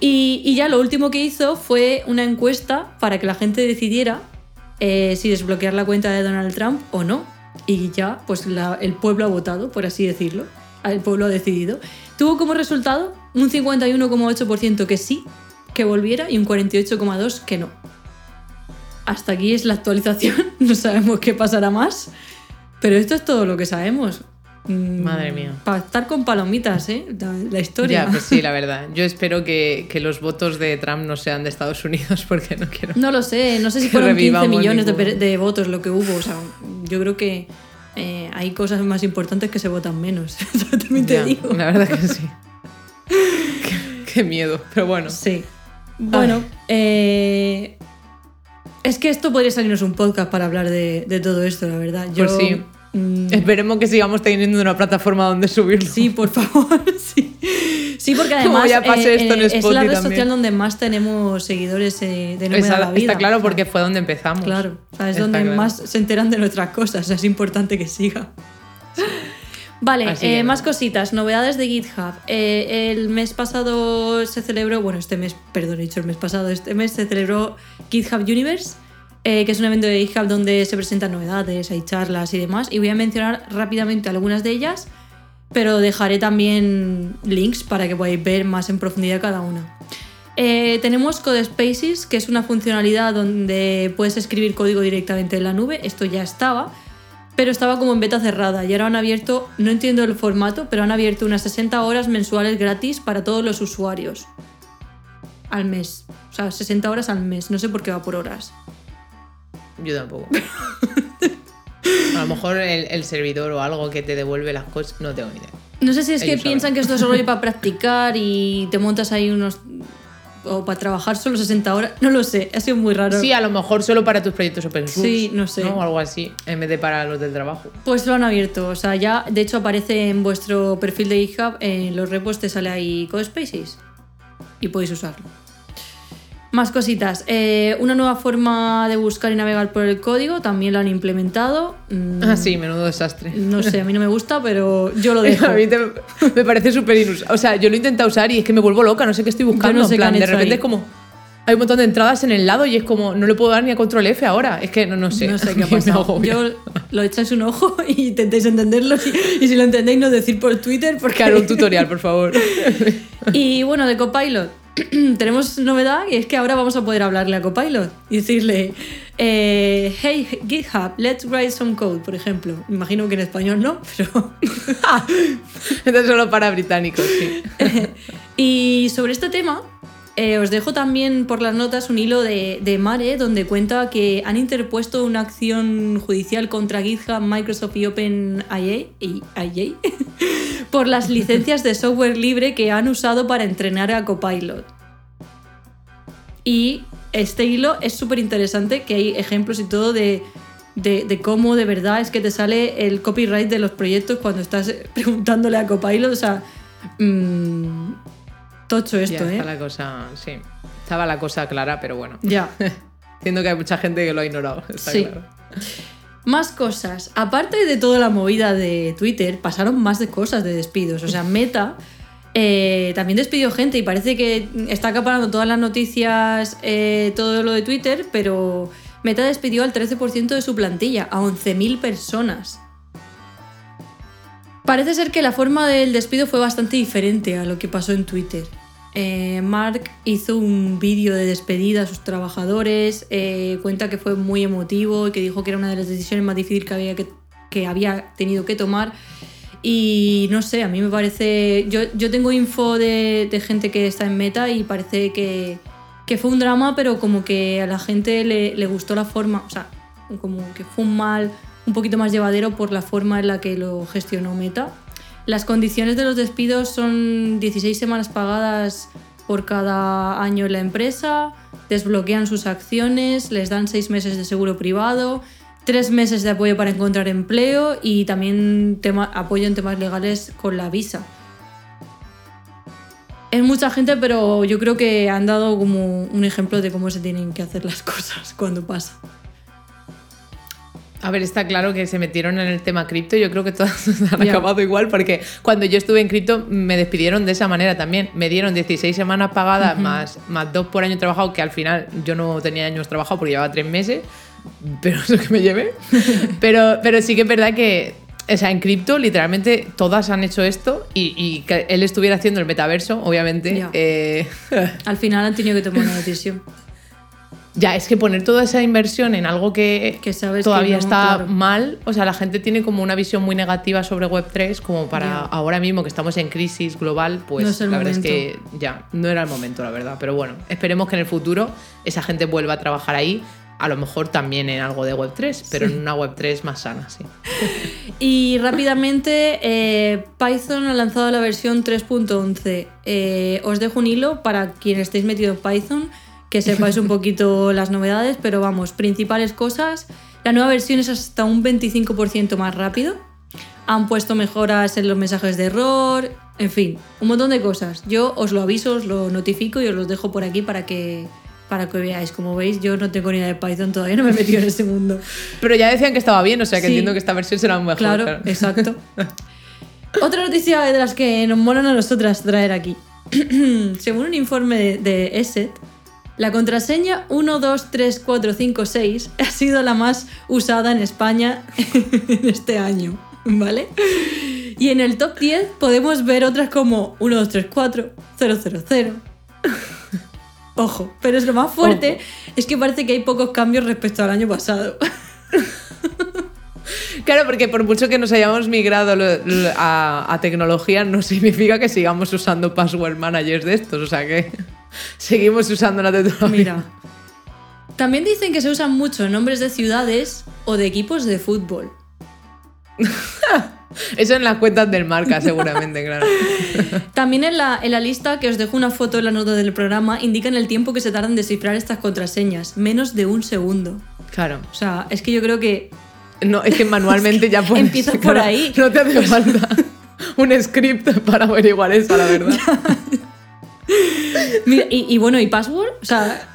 Y ya lo último que hizo fue una encuesta para que la gente decidiera eh, si desbloquear la cuenta de Donald Trump o no. Y ya, pues el pueblo ha votado, por así decirlo. El pueblo ha decidido. Tuvo como resultado un 51,8% que sí, que volviera, y un 48,2% que no. Hasta aquí es la actualización, no sabemos qué pasará más. Pero esto es todo lo que sabemos. Mm, Madre mía. Para estar con palomitas, ¿eh? La, la historia. Ya, pues sí, la verdad. Yo espero que, que los votos de Trump no sean de Estados Unidos porque no quiero. No lo sé, no sé si fueron 15 revivamos millones de, votos lo que hubo. O sea, yo creo que eh, hay cosas más importantes que se votan menos. También te Ya, digo. La verdad que sí. qué, qué miedo, pero bueno. Sí. Bueno, eh, es que esto podría salirnos un podcast para hablar de, de todo esto, la verdad. Yo, Pues sí. Mm, Esperemos que sigamos teniendo una plataforma donde subirlo. Sí, por favor, sí. Sí, porque además ya esto en es la red también. social donde más tenemos seguidores eh, de No me da Está, la vida. está claro porque fue donde empezamos. Claro, o sea, es Está donde claro. más se enteran de nuestras cosas, o sea, es importante que siga. Vale, eh, más cositas, novedades de GitHub. Eh, el mes pasado se celebró, bueno, este mes, perdón, he dicho el mes pasado, este mes se celebró GitHub Universe, eh, que es un evento de GitHub donde se presentan novedades, hay charlas y demás, y voy a mencionar rápidamente algunas de ellas, pero dejaré también links para que podáis ver más en profundidad cada una. Eh, tenemos Code Spaces, que es una funcionalidad donde puedes escribir código directamente en la nube. Esto ya estaba, pero estaba como en beta cerrada y ahora han abierto, no entiendo el formato, pero han abierto unas 60 horas mensuales gratis para todos los usuarios. Al mes. O sea, 60 horas al mes. No sé por qué va por horas. Yo tampoco. A lo mejor el, el servidor o algo que te devuelve las cosas, no tengo ni idea. No sé si es que piensan saben. que esto es solo para practicar y te montas ahí unos... o para trabajar solo 60 horas. No lo sé, ha sido muy raro. Sí, a lo mejor solo para tus proyectos open source. Sí, no sé. O algo así, en vez de para los del trabajo. Pues lo han abierto, o sea, ya de hecho aparece en vuestro perfil de GitHub, en los repos te sale ahí Codespaces y podéis usarlo. Más cositas, eh, una nueva forma de buscar y navegar por el código, también lo han implementado. Mm, Ah, sí, menudo desastre. No sé, a mí no me gusta, pero yo lo dejo. A mí te- me parece súper inusable. O sea, yo lo he intentado usar y es que me vuelvo loca, no sé qué estoy buscando. no sé en plan, de repente ahí. es como. Hay un montón de entradas en el lado y es como, no le puedo dar ni a control F ahora. Es que no, no sé. No sé qué ha pasado. Yo lo echáis un ojo y intentéis entenderlo. Y, y si lo entendéis, no decir por Twitter. Porque Claro, un tutorial, por favor. Y bueno, de Copilot. Tenemos novedad y es que ahora vamos a poder hablarle a Copilot y decirle, eh, hey GitHub, let's write some code, por ejemplo. Imagino que en español no, pero... Esto es solo para británicos, sí. y sobre este tema, eh, os dejo también por las notas un hilo de, de Mare donde cuenta que han interpuesto una acción judicial contra GitHub, Microsoft y OpenIA y- IA por las licencias de software libre que han usado para entrenar a Copilot. Y este hilo es súper interesante, que hay ejemplos y todo de, de- de cómo de verdad es que te sale el copyright de los proyectos cuando estás preguntándole a Copilot. O sea, mm, tocho esto, ya ¿eh? está la cosa, sí. Estaba la cosa clara, pero bueno. Ya. Entiendo que hay mucha gente que lo ha ignorado. Está Sí. claro. Más cosas. Aparte de toda la movida de Twitter, pasaron más de cosas de despidos. O sea, Meta eh, también despidió gente y parece que está acaparando todas las noticias, eh, todo lo de Twitter, pero Meta despidió al 13% de su plantilla, a 11.000 personas. Parece ser que la forma del despido fue bastante diferente a lo que pasó en Twitter. Eh, Mark hizo un vídeo de despedida a sus trabajadores, eh, cuenta que fue muy emotivo y que dijo que era una de las decisiones más difíciles que había, que, que había tenido que tomar. Y no sé, a mí me parece. Yo, yo tengo info de, de gente que está en meta y parece que, que fue un drama, pero como que a la gente le, le gustó la forma. O sea, como que fue un mal un poquito más llevadero por la forma en la que lo gestionó Meta. Las condiciones de los despidos son 16 semanas pagadas por cada año en la empresa, desbloquean sus acciones, les dan 6 meses de seguro privado, 3 meses de apoyo para encontrar empleo y también apoyo en temas legales con la visa. Es mucha gente, pero yo creo que han dado como un ejemplo de cómo se tienen que hacer las cosas cuando pasa. A ver, está claro que se metieron en el tema cripto. Yo creo que todas han Ya. acabado igual porque cuando yo estuve en cripto me despidieron de esa manera también. Me dieron 16 semanas pagadas más, más dos por año trabajado, que al final yo no tenía años trabajado porque llevaba tres meses, pero eso que me llevé. pero, pero sí que es verdad que, o sea, en cripto literalmente todas han hecho esto y, y que él estuviera haciendo el metaverso, obviamente. Ya. eh, Al final han tenido que tomar una decisión. Ya, es que poner toda esa inversión en algo que, Que sabes que todavía no, está claro. mal, o sea, la gente tiene como una visión muy negativa sobre Web3, como para ahora mismo que estamos en crisis global, pues No la verdad es que ya, no era el momento, la verdad. Pero bueno, esperemos que en el futuro esa gente vuelva a trabajar ahí, a lo mejor también en algo de Web3, pero en una Web3 más sana, sí. Y rápidamente, eh, Python ha lanzado la versión 3.11. Eh, os dejo un hilo para quien estéis metido en Python, que sepáis un poquito las novedades, pero vamos, principales cosas. La nueva versión es hasta un 25% más rápido. Han puesto mejoras en los mensajes de error, en fin, un montón de cosas. Yo os lo aviso, os lo notifico y os los dejo por aquí para que, para que veáis. Como veis, yo no tengo ni idea de Python, todavía no me he metido en ese mundo. Pero ya decían que estaba bien, o sea que Sí. entiendo que esta versión será mejor. Claro, exacto. Otra noticia de las que nos molan a nosotras traer aquí. Según un informe de, de ESET, la contraseña 123456 ha sido la más usada en España en este año, ¿vale? Y en el top 10 podemos ver otras como 1234, 000. Ojo, pero es lo más fuerte, es que parece que hay pocos cambios respecto al año pasado. Claro, porque por mucho que nos hayamos migrado a tecnología, no significa que sigamos usando password managers de estos. O sea que seguimos usando la tecnología. Mira. También dicen que se usan mucho nombres de ciudades o de equipos de fútbol. Eso en las cuentas del marca, seguramente, claro. También en la, en la lista, que os dejo una foto en la nota del programa, indican el tiempo que se tardan en descifrar estas contraseñas. Menos de un segundo. Claro. O sea, es que yo creo que No, es que manualmente ya puedes. Empiezas por claro, ahí. No te hace falta un script para averiguar eso, la verdad. Mira, y, y bueno, ¿y password? O sea,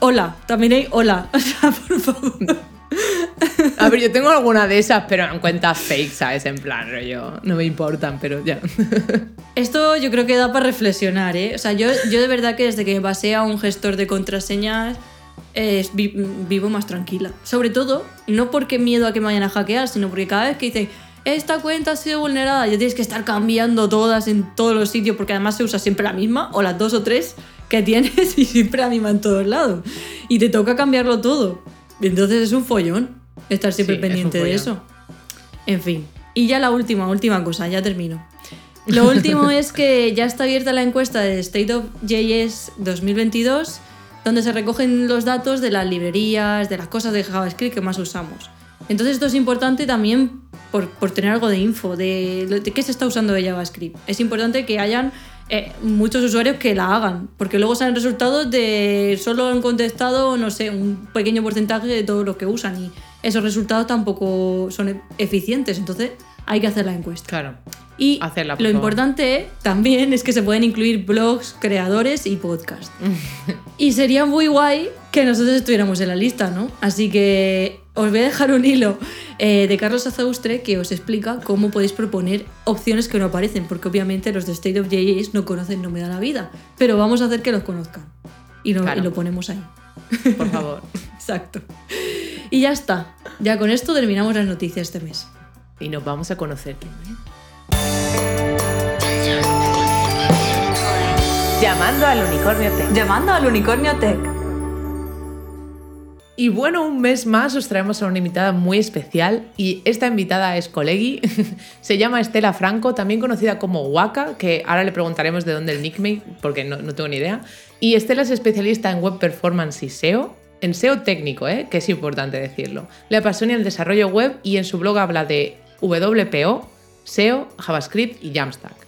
hola. También hay hola. O sea, por favor. A ver, yo tengo alguna de esas, pero en cuentas fake, ¿sabes? En plan, rollo, no me importan, pero ya. Esto yo creo que da para reflexionar, ¿eh? O sea, yo, yo de verdad que desde que me pasé a un gestor de contraseñas eh, vi- vivo más tranquila. Sobre todo, no porque miedo a que me vayan a hackear, sino porque cada vez que dicen esta cuenta ha sido vulnerada, ya tienes que estar cambiando todas en todos los sitios porque además se usa siempre la misma o las dos o tres que tienes y siempre la misma en todos lados. Y te toca cambiarlo todo. Entonces es un follón estar siempre Sí, es un pendiente de eso. En fin. Y ya la última, última cosa, ya termino. Lo último es que ya está abierta la encuesta de State of JS 2022, donde se recogen los datos de las librerías, de las cosas de JavaScript que más usamos. Entonces esto es importante también por, por tener algo de info, de, qué se está usando de JavaScript. Es importante que hayan eh, muchos usuarios que la hagan, porque luego salen resultados de solo han contestado, no sé, un pequeño porcentaje de todo lo que usan y esos resultados tampoco son eficientes, entonces hay que hacer la encuesta. Claro. Y Hacerla, lo importante también es que se pueden incluir blogs, creadores y podcasts. y sería muy guay que nosotros estuviéramos en la lista, ¿no? Así que os voy a dejar un hilo eh, de Carlos Azaustre que os explica cómo podéis proponer opciones que no aparecen, porque obviamente los de State of JS no conocen No Me Da La Vida, pero vamos a hacer que los conozcan. Y, no- Claro. y lo ponemos ahí. Por favor. Exacto. Y ya está. Ya con esto terminamos las noticias este mes. Y nos vamos a conocer. Llamando al unicornio Tech. Llamando al Unicornio Tech. Y bueno, un mes más os traemos a una invitada muy especial y esta invitada es colegi, se llama Estela Franco, también conocida como Waka, que ahora le preguntaremos de dónde el nickname, porque no, no tengo ni idea. Y Estela es especialista en web performance y SEO, en SEO técnico, ¿eh? que es importante decirlo. Le apasiona el desarrollo web y en su blog habla de WPO, SEO, JavaScript y Jamstack.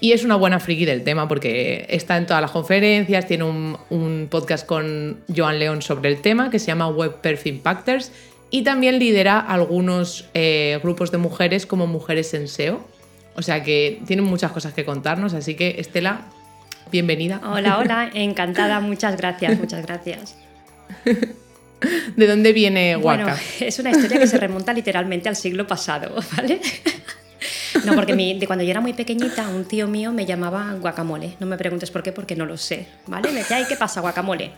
Y es una buena friki del tema porque está en todas las conferencias, tiene un, un podcast con Joan León sobre el tema que se llama Web Perf Impactors y también lidera algunos eh, grupos de mujeres como Mujeres en SEO. O sea que tiene muchas cosas que contarnos, así que Estela, bienvenida. Hola, hola, encantada, muchas gracias, muchas gracias. ¿De dónde viene Bueno, Waka? es una historia que se remonta literalmente al siglo pasado, ¿vale? No, porque mi- de cuando yo era muy pequeñita, un tío mío me llamaba guacamole. No me preguntes por qué, porque no lo sé, ¿vale? Me decía, "Ay, ¿qué pasa, guacamole?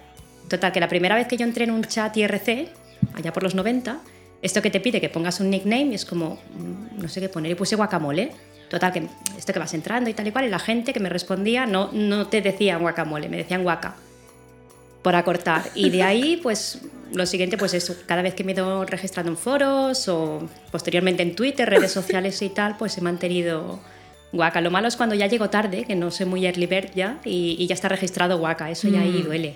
Total, que la primera vez que yo entré en un chat IRC, allá por los 90, esto que te pide que pongas un nickname es como, mm, no sé qué poner, y puse guacamole. Total, que esto que vas entrando y tal y cual, y la gente que me respondía no, no te decía guacamole, me decían guaca. Por acortar. Y de ahí, pues lo siguiente, pues es cada vez que me he ido registrando en foros o posteriormente en Twitter, redes sociales y tal, pues he mantenido Waka. Lo malo es cuando ya llego tarde, que no soy muy early bird ya, y, y ya está registrado Waka. Eso ya ahí Mm. duele.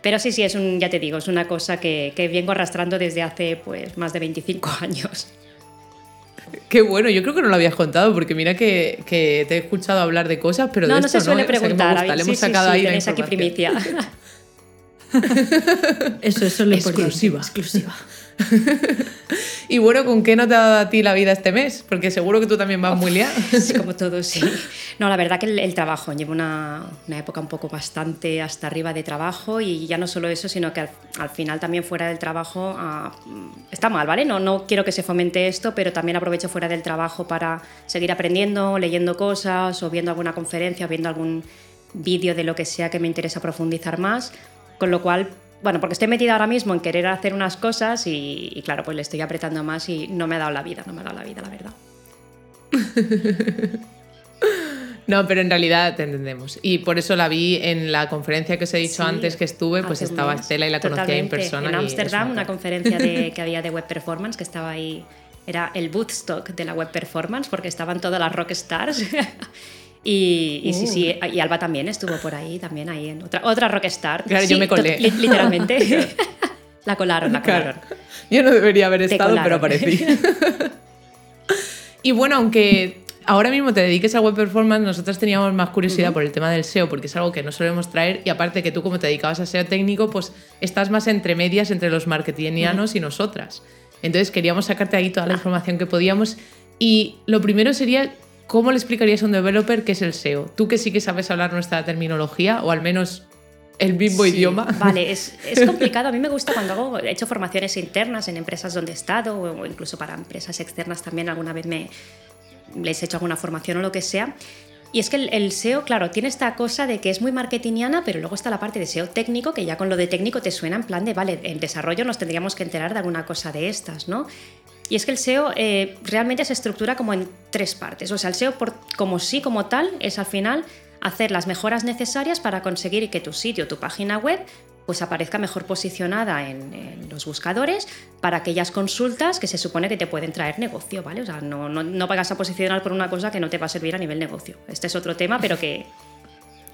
Pero sí, sí, es un, ya te digo, es una cosa que, que vengo arrastrando desde hace pues más de 25 años. Qué bueno, yo creo que no lo habías contado, porque mira que, que te he escuchado hablar de cosas, pero no, de no esto se suele ¿eh? O sea, que me preguntar. gusta, le sí, hemos sí, sacado sí, ahí la tenéis aquí primicia. Eso, eso es lo. Exclusiva. Exclusiva. Y bueno, ¿con qué no te ha dado a ti la vida este mes? Porque seguro que tú también vas muy liada. Sí, como todo, sí. No, la verdad que el, el trabajo, llevo una, una época un poco bastante hasta arriba de trabajo y ya no solo eso, sino que al, al final también fuera del trabajo ah, está mal, ¿vale? No, no quiero que se fomente esto, pero también aprovecho fuera del trabajo para seguir aprendiendo, leyendo cosas o viendo alguna conferencia o viendo algún vídeo de lo que sea que me interesa profundizar más, con lo cual... Bueno, porque estoy metida ahora mismo en querer hacer unas cosas y, y claro, pues le estoy apretando más y no me ha dado la vida, no me ha dado la vida, la verdad. No, pero en realidad te entendemos. Y por eso la vi en la conferencia que os he dicho Sí, antes que estuve, pues estaba. Estela y la conocía en Totalmente. persona. En Ámsterdam, una crack. conferencia de- que había de web performance, que estaba ahí, era el Woodstock de la web performance, porque estaban todas las rock stars. y, y sí, sí, y Alba también estuvo por ahí, también ahí en otra, otra rock star. Claro, Sí, yo me colé. literalmente. la colaron, la Claro. colaron. Yo no debería haber Te estado, pero aparecí. y bueno, aunque ahora mismo te dediques a web performance, nosotros teníamos más curiosidad por el tema del SEO, porque es algo que no solemos traer. Y aparte que tú, como te dedicabas a SEO técnico, pues estás más entre medias entre los marketingianos y nosotras. Entonces queríamos sacarte ahí toda la información que podíamos. Y lo primero sería, ¿cómo le explicarías a un developer qué es el SEO? Tú que sí que sabes hablar nuestra terminología, o al menos el mismo Sí, idioma. Vale, es, es complicado. A mí me gusta cuando hago, he hecho formaciones internas en empresas donde he estado o, incluso para empresas externas también alguna vez me les he hecho alguna formación o lo que sea. Y es que el, el SEO, claro, tiene esta cosa de que es muy marketingiana, pero luego está la parte de SEO técnico, que ya con lo de técnico te suena en plan de, vale, en desarrollo nos tendríamos que enterar de alguna cosa de estas, ¿no? Y es que el SEO eh, realmente se estructura como en tres partes. O sea, el SEO por, como sí, como tal, es al final hacer las mejoras necesarias para conseguir que tu sitio, tu página web, pues aparezca mejor posicionada en, en los buscadores para aquellas consultas que se supone que te pueden traer negocio, ¿vale? O sea, no, no, no pagas a posicionar por una cosa que no te va a servir a nivel negocio. Este es otro tema, pero que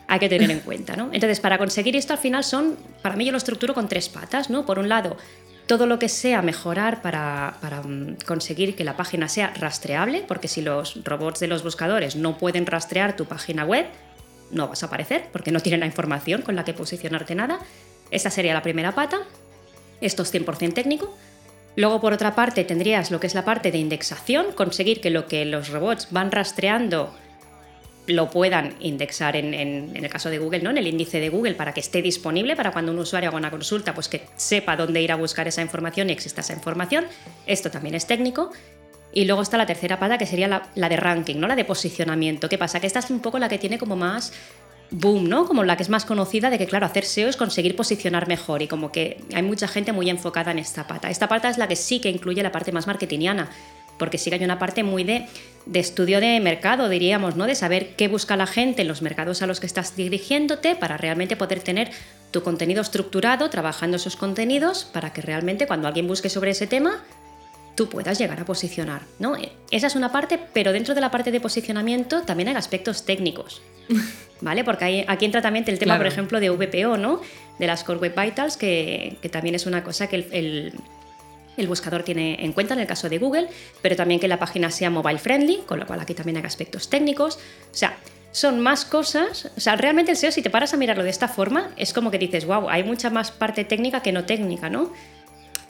hay que tener en cuenta, ¿no? Entonces, para conseguir esto al final son, para mí yo lo estructuro con tres patas, ¿no? Por un lado, todo lo que sea mejorar para, mm, conseguir que la página sea rastreable, porque si los robots de los buscadores no pueden rastrear tu página web, no vas a aparecer, porque no tienen la información con la que posicionarte nada. Esa sería la primera pata. Esto es 100% técnico. Luego, por otra parte, tendrías lo que es la parte de indexación, conseguir que lo que los robots van rastreando lo puedan indexar en, en- el caso de Google, ¿no? En el índice de Google para que esté disponible para cuando un usuario haga una consulta, pues que sepa dónde ir a buscar esa información y exista esa información. Esto también es técnico. Y luego está la tercera pata, que sería la, la de ranking, ¿no? La de posicionamiento. ¿Qué pasa? Que esta es un poco la que tiene como más boom, ¿no? Como la que es más conocida de que, claro, hacer SEO es conseguir posicionar mejor y como que hay mucha gente muy enfocada en esta pata. Esta pata es la que sí que incluye la parte más marketingiana, porque sí que hay una parte muy de, de estudio de mercado, diríamos, ¿no? De saber qué busca la gente en los mercados a los que estás dirigiéndote para realmente poder tener tu contenido estructurado, trabajando esos contenidos, para que realmente cuando alguien busque sobre ese tema, tú puedas llegar a posicionar, ¿no? Esa es una parte, pero dentro de la parte de posicionamiento también hay aspectos técnicos, ¿vale? Porque hay- aquí entra también el tema, Claro. por ejemplo, de VPO, ¿no? De las Core Web Vitals, que, que también es una cosa que el, el- el buscador tiene en cuenta en el caso de Google, pero también que la página sea mobile friendly, con lo cual aquí también hay aspectos técnicos. O sea, son más cosas. O sea, realmente el SEO, si te paras a mirarlo de esta forma, es como que dices, wow, hay mucha más parte técnica que no técnica, ¿no?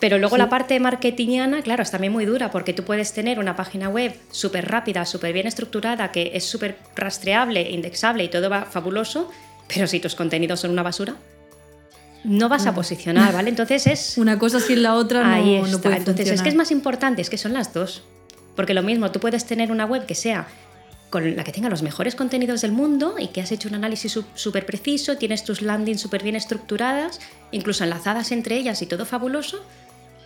Pero luego la parte marketingiana, claro, es también muy dura porque tú puedes tener una página web súper rápida, súper bien estructurada, que es súper rastreable, indexable y todo va fabuloso, pero si tus contenidos son una basura, no vas a posicionar, ¿vale? Entonces es... Una cosa sin la otra no, Ahí no está. puede Entonces es que es más importante, es que son las dos. Porque lo mismo, tú puedes tener una web que sea con la que tenga los mejores contenidos del mundo y que has hecho un análisis súper preciso, tienes tus landings súper bien estructuradas, incluso enlazadas entre ellas y todo fabuloso,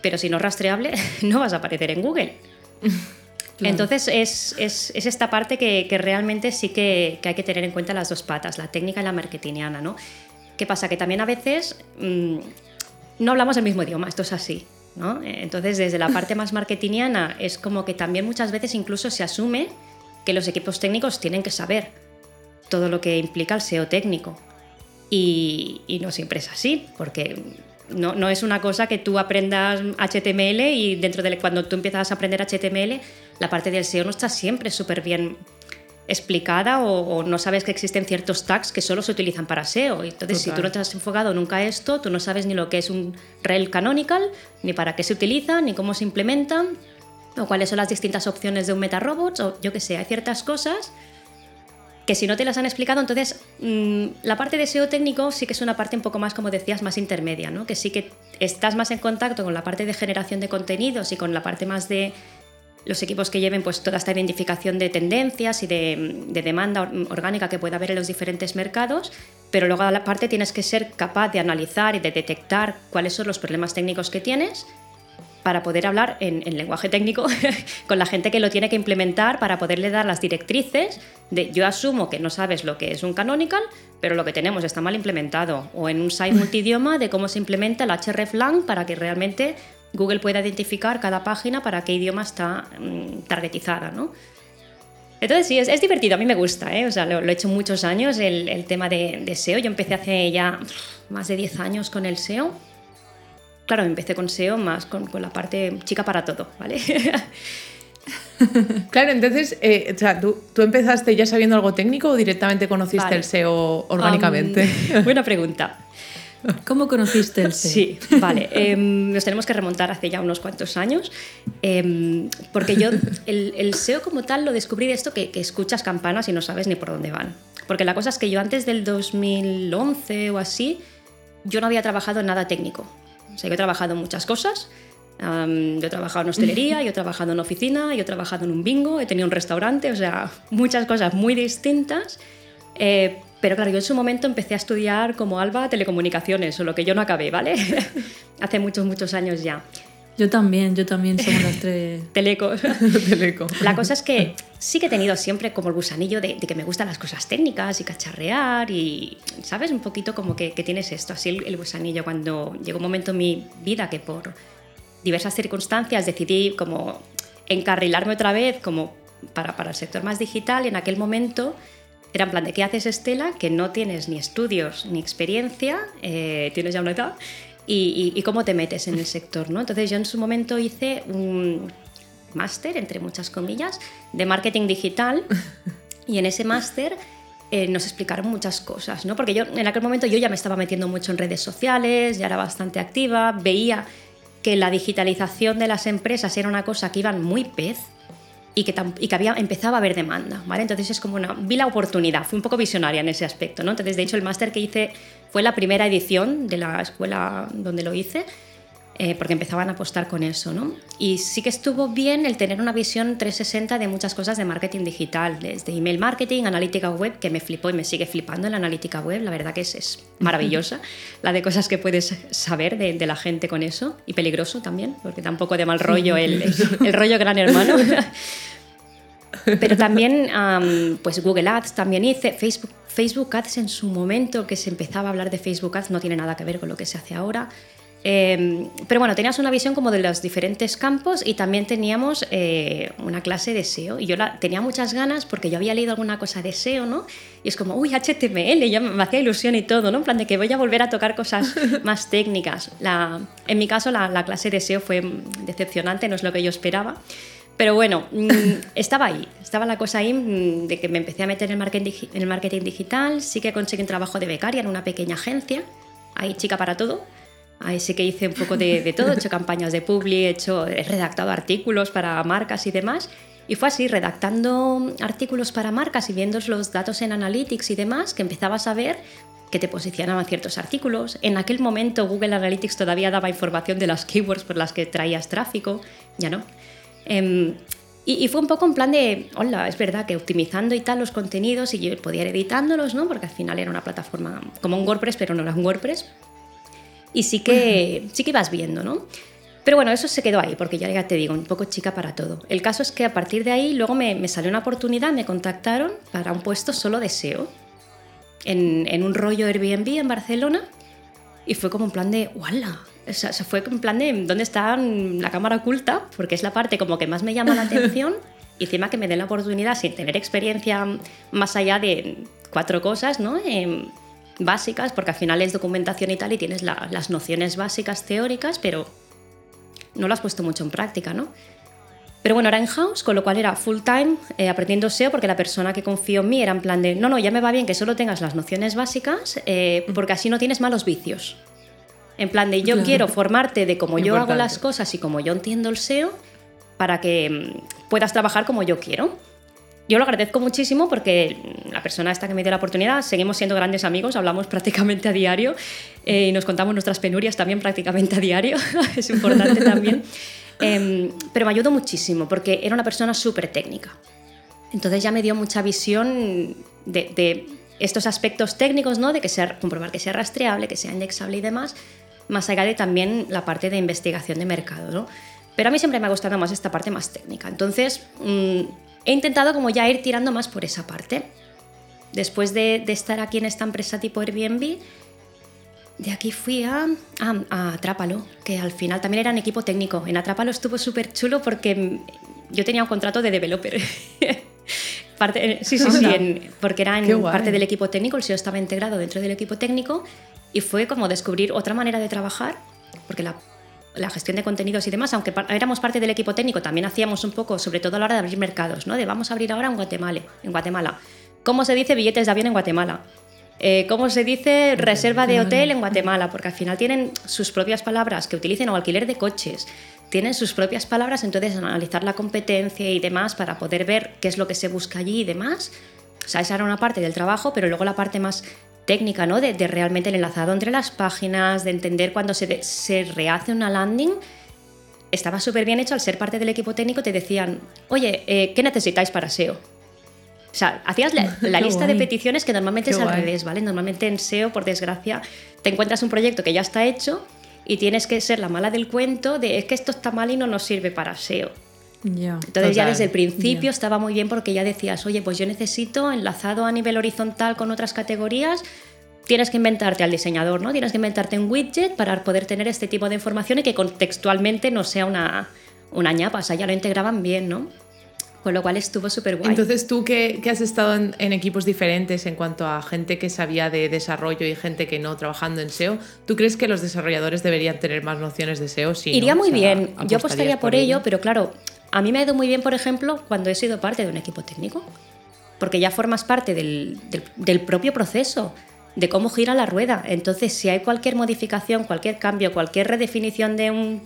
pero si no es rastreable, no vas a aparecer en Google. Entonces es, es- es esta parte que, que realmente sí que, que hay que tener en cuenta las dos patas, la técnica y la marketingiana, ¿no? ¿Qué pasa? Que también a veces mm, no hablamos el mismo idioma, esto es así. ¿no? Entonces, desde la parte más marketingiana, es como que también muchas veces incluso se asume que los equipos técnicos tienen que saber todo lo que implica el SEO técnico. Y, y no siempre es así, porque no, no, es una cosa que tú aprendas HTML y dentro de cuando tú empiezas a aprender HTML, la parte del SEO no está siempre súper bien explicada o, no sabes que existen ciertos tags que solo se utilizan para SEO. Entonces, si tú no te has enfocado nunca a esto, tú no sabes ni lo que es un rel canonical, ni para qué se utiliza, ni cómo se implementan, o cuáles son las distintas opciones de un meta robots, o yo que sé, hay ciertas cosas que si no te las han explicado, entonces mm, la parte de SEO técnico sí que es una parte un poco más, como decías, más intermedia, ¿no? que sí que estás más en contacto con la parte de generación de contenidos y con la parte más de los equipos que lleven pues, toda esta identificación de tendencias y de, demanda orgánica que pueda haber en los diferentes mercados, pero luego a la parte tienes que ser capaz de analizar y de detectar cuáles son los problemas técnicos que tienes para poder hablar en, lenguaje técnico con la gente que lo tiene que implementar para poderle dar las directrices de yo asumo que no sabes lo que es un canonical, pero lo que tenemos está mal implementado, o en un site multidioma de cómo se implementa el hreflang para que realmente Google pueda identificar cada página para qué idioma está mm, targetizada, ¿no? Entonces sí, es, divertido, a mí me gusta, ¿eh? o sea, lo, he hecho muchos años, el, tema de, SEO. Yo empecé hace ya más de 10 años con el SEO. Claro, empecé con SEO más con, la parte chica para todo, ¿vale? claro, entonces, eh, o sea, ¿tú, empezaste ya sabiendo algo técnico o directamente conociste el SEO orgánicamente? buena pregunta. ¿Cómo conociste el SEO? Sí, vale. Em, nos tenemos que remontar hace ya unos cuantos años, em, porque yo el, SEO como tal lo descubrí de esto que, escuchas campanas y no sabes ni por dónde van. Porque la cosa es que yo antes del 2011 o así, yo no había trabajado en nada técnico. O sea, yo he trabajado en muchas cosas. yo he trabajado en hostelería, yo he trabajado en oficina, yo he trabajado en un bingo, he tenido un restaurante, o sea, muchas cosas muy distintas. Eh, pero claro, yo en su momento empecé a estudiar como Alba telecomunicaciones, o lo que yo no acabé, ¿vale? Hace muchos, muchos años ya. Yo también, yo también somos las tres. Telecos. Teleco. La cosa es que sí que he tenido siempre como el gusanillo de, que me gustan las cosas técnicas y cacharrear y, ¿sabes? Un poquito como que, tienes esto, así el, gusanillo. Cuando llegó un momento en mi vida que por diversas circunstancias decidí como encarrilarme otra vez como para, para el sector más digital, en aquel momento era en plan de qué haces Estela, que no tienes ni estudios ni experiencia, eh, tienes ya una edad, y, cómo te metes en el sector. ¿no? Entonces yo en su momento hice un máster, entre muchas comillas, de marketing digital y en ese máster eh, nos explicaron muchas cosas, ¿no? porque yo en aquel momento yo ya me estaba metiendo mucho en redes sociales, ya era bastante activa, veía que la digitalización de las empresas era una cosa que iban muy pez, y que, y que había, empezaba a haber demanda, ¿vale? Entonces es como una, vi la oportunidad, fui un poco visionaria en ese aspecto, ¿no? Entonces, de hecho, el máster que hice fue la primera edición de la escuela donde lo hice eh, porque empezaban a apostar con eso. ¿no? Y sí que estuvo bien el tener una visión 360 de muchas cosas de marketing digital, desde email marketing, analítica web, que me flipó y me sigue flipando la analítica web, la verdad que es, es maravillosa, la de cosas que puedes saber de, de, la gente con eso, y peligroso también, porque tampoco de mal rollo el, el, rollo gran hermano. Pero también, pues Google Ads también hice, Facebook, Facebook Ads en su momento, que se empezaba a hablar de Facebook Ads, no tiene nada que ver con lo que se hace ahora. Em, pero bueno, tenías una visión como de los diferentes campos y también teníamos eh, una clase de SEO. Y yo la, tenía muchas ganas porque yo había leído alguna cosa de SEO, ¿no? Y es como, uy, HTML, ya me hacía ilusión y todo, ¿no? En plan de que voy a volver a tocar cosas más técnicas. La, en mi caso, la, la clase de SEO fue decepcionante, no es lo que yo esperaba. Pero bueno, mm, estaba ahí, estaba la cosa ahí mm, de que me empecé a meter en el marketing, en el marketing digital, sí que conseguí un trabajo de becaria en una pequeña agencia, ahí chica para todo Ahí sí que hice un poco de, todo, he hecho campañas de publi, he, hecho, he redactado artículos para marcas y demás. Y fue así, redactando artículos para marcas y viendo los datos en Analytics y demás, que empezabas a ver que te posicionaban ciertos artículos. En aquel momento Google Analytics todavía daba información de las keywords por las que traías tráfico, ya no. Em, y, fue un poco en plan de, hola, es verdad que optimizando y tal los contenidos y yo podía ir editándolos, ¿no? Porque al final era una plataforma como un WordPress, pero no era un WordPress y sí que, sí que ibas viendo, ¿no? Pero bueno, eso se quedó ahí, porque ya, te digo, un poco chica para todo. El caso es que a partir de ahí luego me, me salió una oportunidad, me contactaron para un puesto solo de SEO. en, en un rollo Airbnb en Barcelona y fue como un plan de, ¡wala! O sea, se fue en plan de, ¿dónde está la cámara oculta? Porque es la parte como que más me llama la atención y encima que me den la oportunidad sin tener experiencia más allá de cuatro cosas, ¿no? Em, básicas, porque al final es documentación y tal y tienes la- las nociones básicas teóricas, pero no lo has puesto mucho en práctica, ¿no? Pero bueno, era en house, con lo cual era full time eh, aprendiendo SEO porque la persona que confió en mí era en plan de, no, no, ya me va bien que solo tengas las nociones básicas eh, porque así no tienes malos vicios. En plan de, yo quiero formarte de cómo yo hago las cosas y cómo yo entiendo el SEO para que mm, puedas trabajar como yo quiero. Yo lo agradezco muchísimo porque la persona esta que me dio la oportunidad, seguimos siendo grandes amigos, hablamos prácticamente a diario eh, y nos contamos nuestras penurias también prácticamente a diario, es importante también. Em, pero me ayudó muchísimo porque era una persona súper técnica. Entonces ya me dio mucha visión de, de estos aspectos técnicos, ¿no? De que sea, comprobar que sea rastreable, que sea indexable y demás, más allá de también la parte de investigación de mercado, ¿no? Pero a mí siempre me ha gustado más esta parte más técnica. Entonces, mm, he intentado como ya ir tirando más por esa parte. Después de, de estar aquí en esta empresa tipo Airbnb, de aquí fui a, a, a Atrápalo, que al final también era un equipo técnico. En Atrápalo estuvo súper chulo porque yo tenía un contrato de developer. parte, sí, sí, sí, Anda. en- porque era en parte del equipo técnico, el SEO estaba integrado dentro del equipo técnico y fue como descubrir otra manera de trabajar, porque la, la gestión de contenidos y demás, aunque éramos parte del equipo técnico, también hacíamos un poco, sobre todo a la hora de abrir mercados, ¿no? De vamos a abrir ahora en Guatemala, en Guatemala. ¿Cómo se dice billetes de avión en Guatemala? Eh, ¿Cómo se dice reserva de hotel en Guatemala? Porque al final tienen sus propias palabras que utilicen o alquiler de coches. Tienen sus propias palabras, entonces analizar la competencia y demás para poder ver qué es lo que se busca allí y demás. O sea, esa era una parte del trabajo, pero luego la parte más técnica, ¿no? De, de realmente el enlazado entre las páginas, de entender cuando se, de- se rehace una landing. Estaba súper bien hecho al ser parte del equipo técnico, te decían, oye, eh, ¿qué necesitáis para SEO? O sea, hacías la, lista de peticiones que normalmente Qué es al guay. revés, ¿vale? Normalmente en SEO, por desgracia, te encuentras un proyecto que ya está hecho y tienes que ser la mala del cuento de es que esto está mal y no nos sirve para SEO. Ya. Entonces ya Total, desde el principio ya. estaba muy bien porque ya decías, oye, pues yo necesito enlazado a nivel horizontal con otras categorías, tienes que inventarte al diseñador, ¿no? Tienes que inventarte un widget para poder tener este tipo de información y que contextualmente no sea una, una ñapa, o sea, ya lo integraban bien, ¿no? Con lo cual estuvo súper guay. Entonces tú que, que has estado en, en equipos diferentes en cuanto a gente que sabía de desarrollo y gente que no trabajando en SEO, ¿tú crees que los desarrolladores deberían tener más nociones de SEO? Sí, Iría ¿no? muy O sea, bien, yo ¿apostarías apostaría por ello, pero claro, a mí me ha ido muy bien, por ejemplo, cuando he sido parte de un equipo técnico, porque ya formas parte del, del- del propio proceso, de cómo gira la rueda. Entonces, si hay cualquier modificación, cualquier cambio, cualquier redefinición de un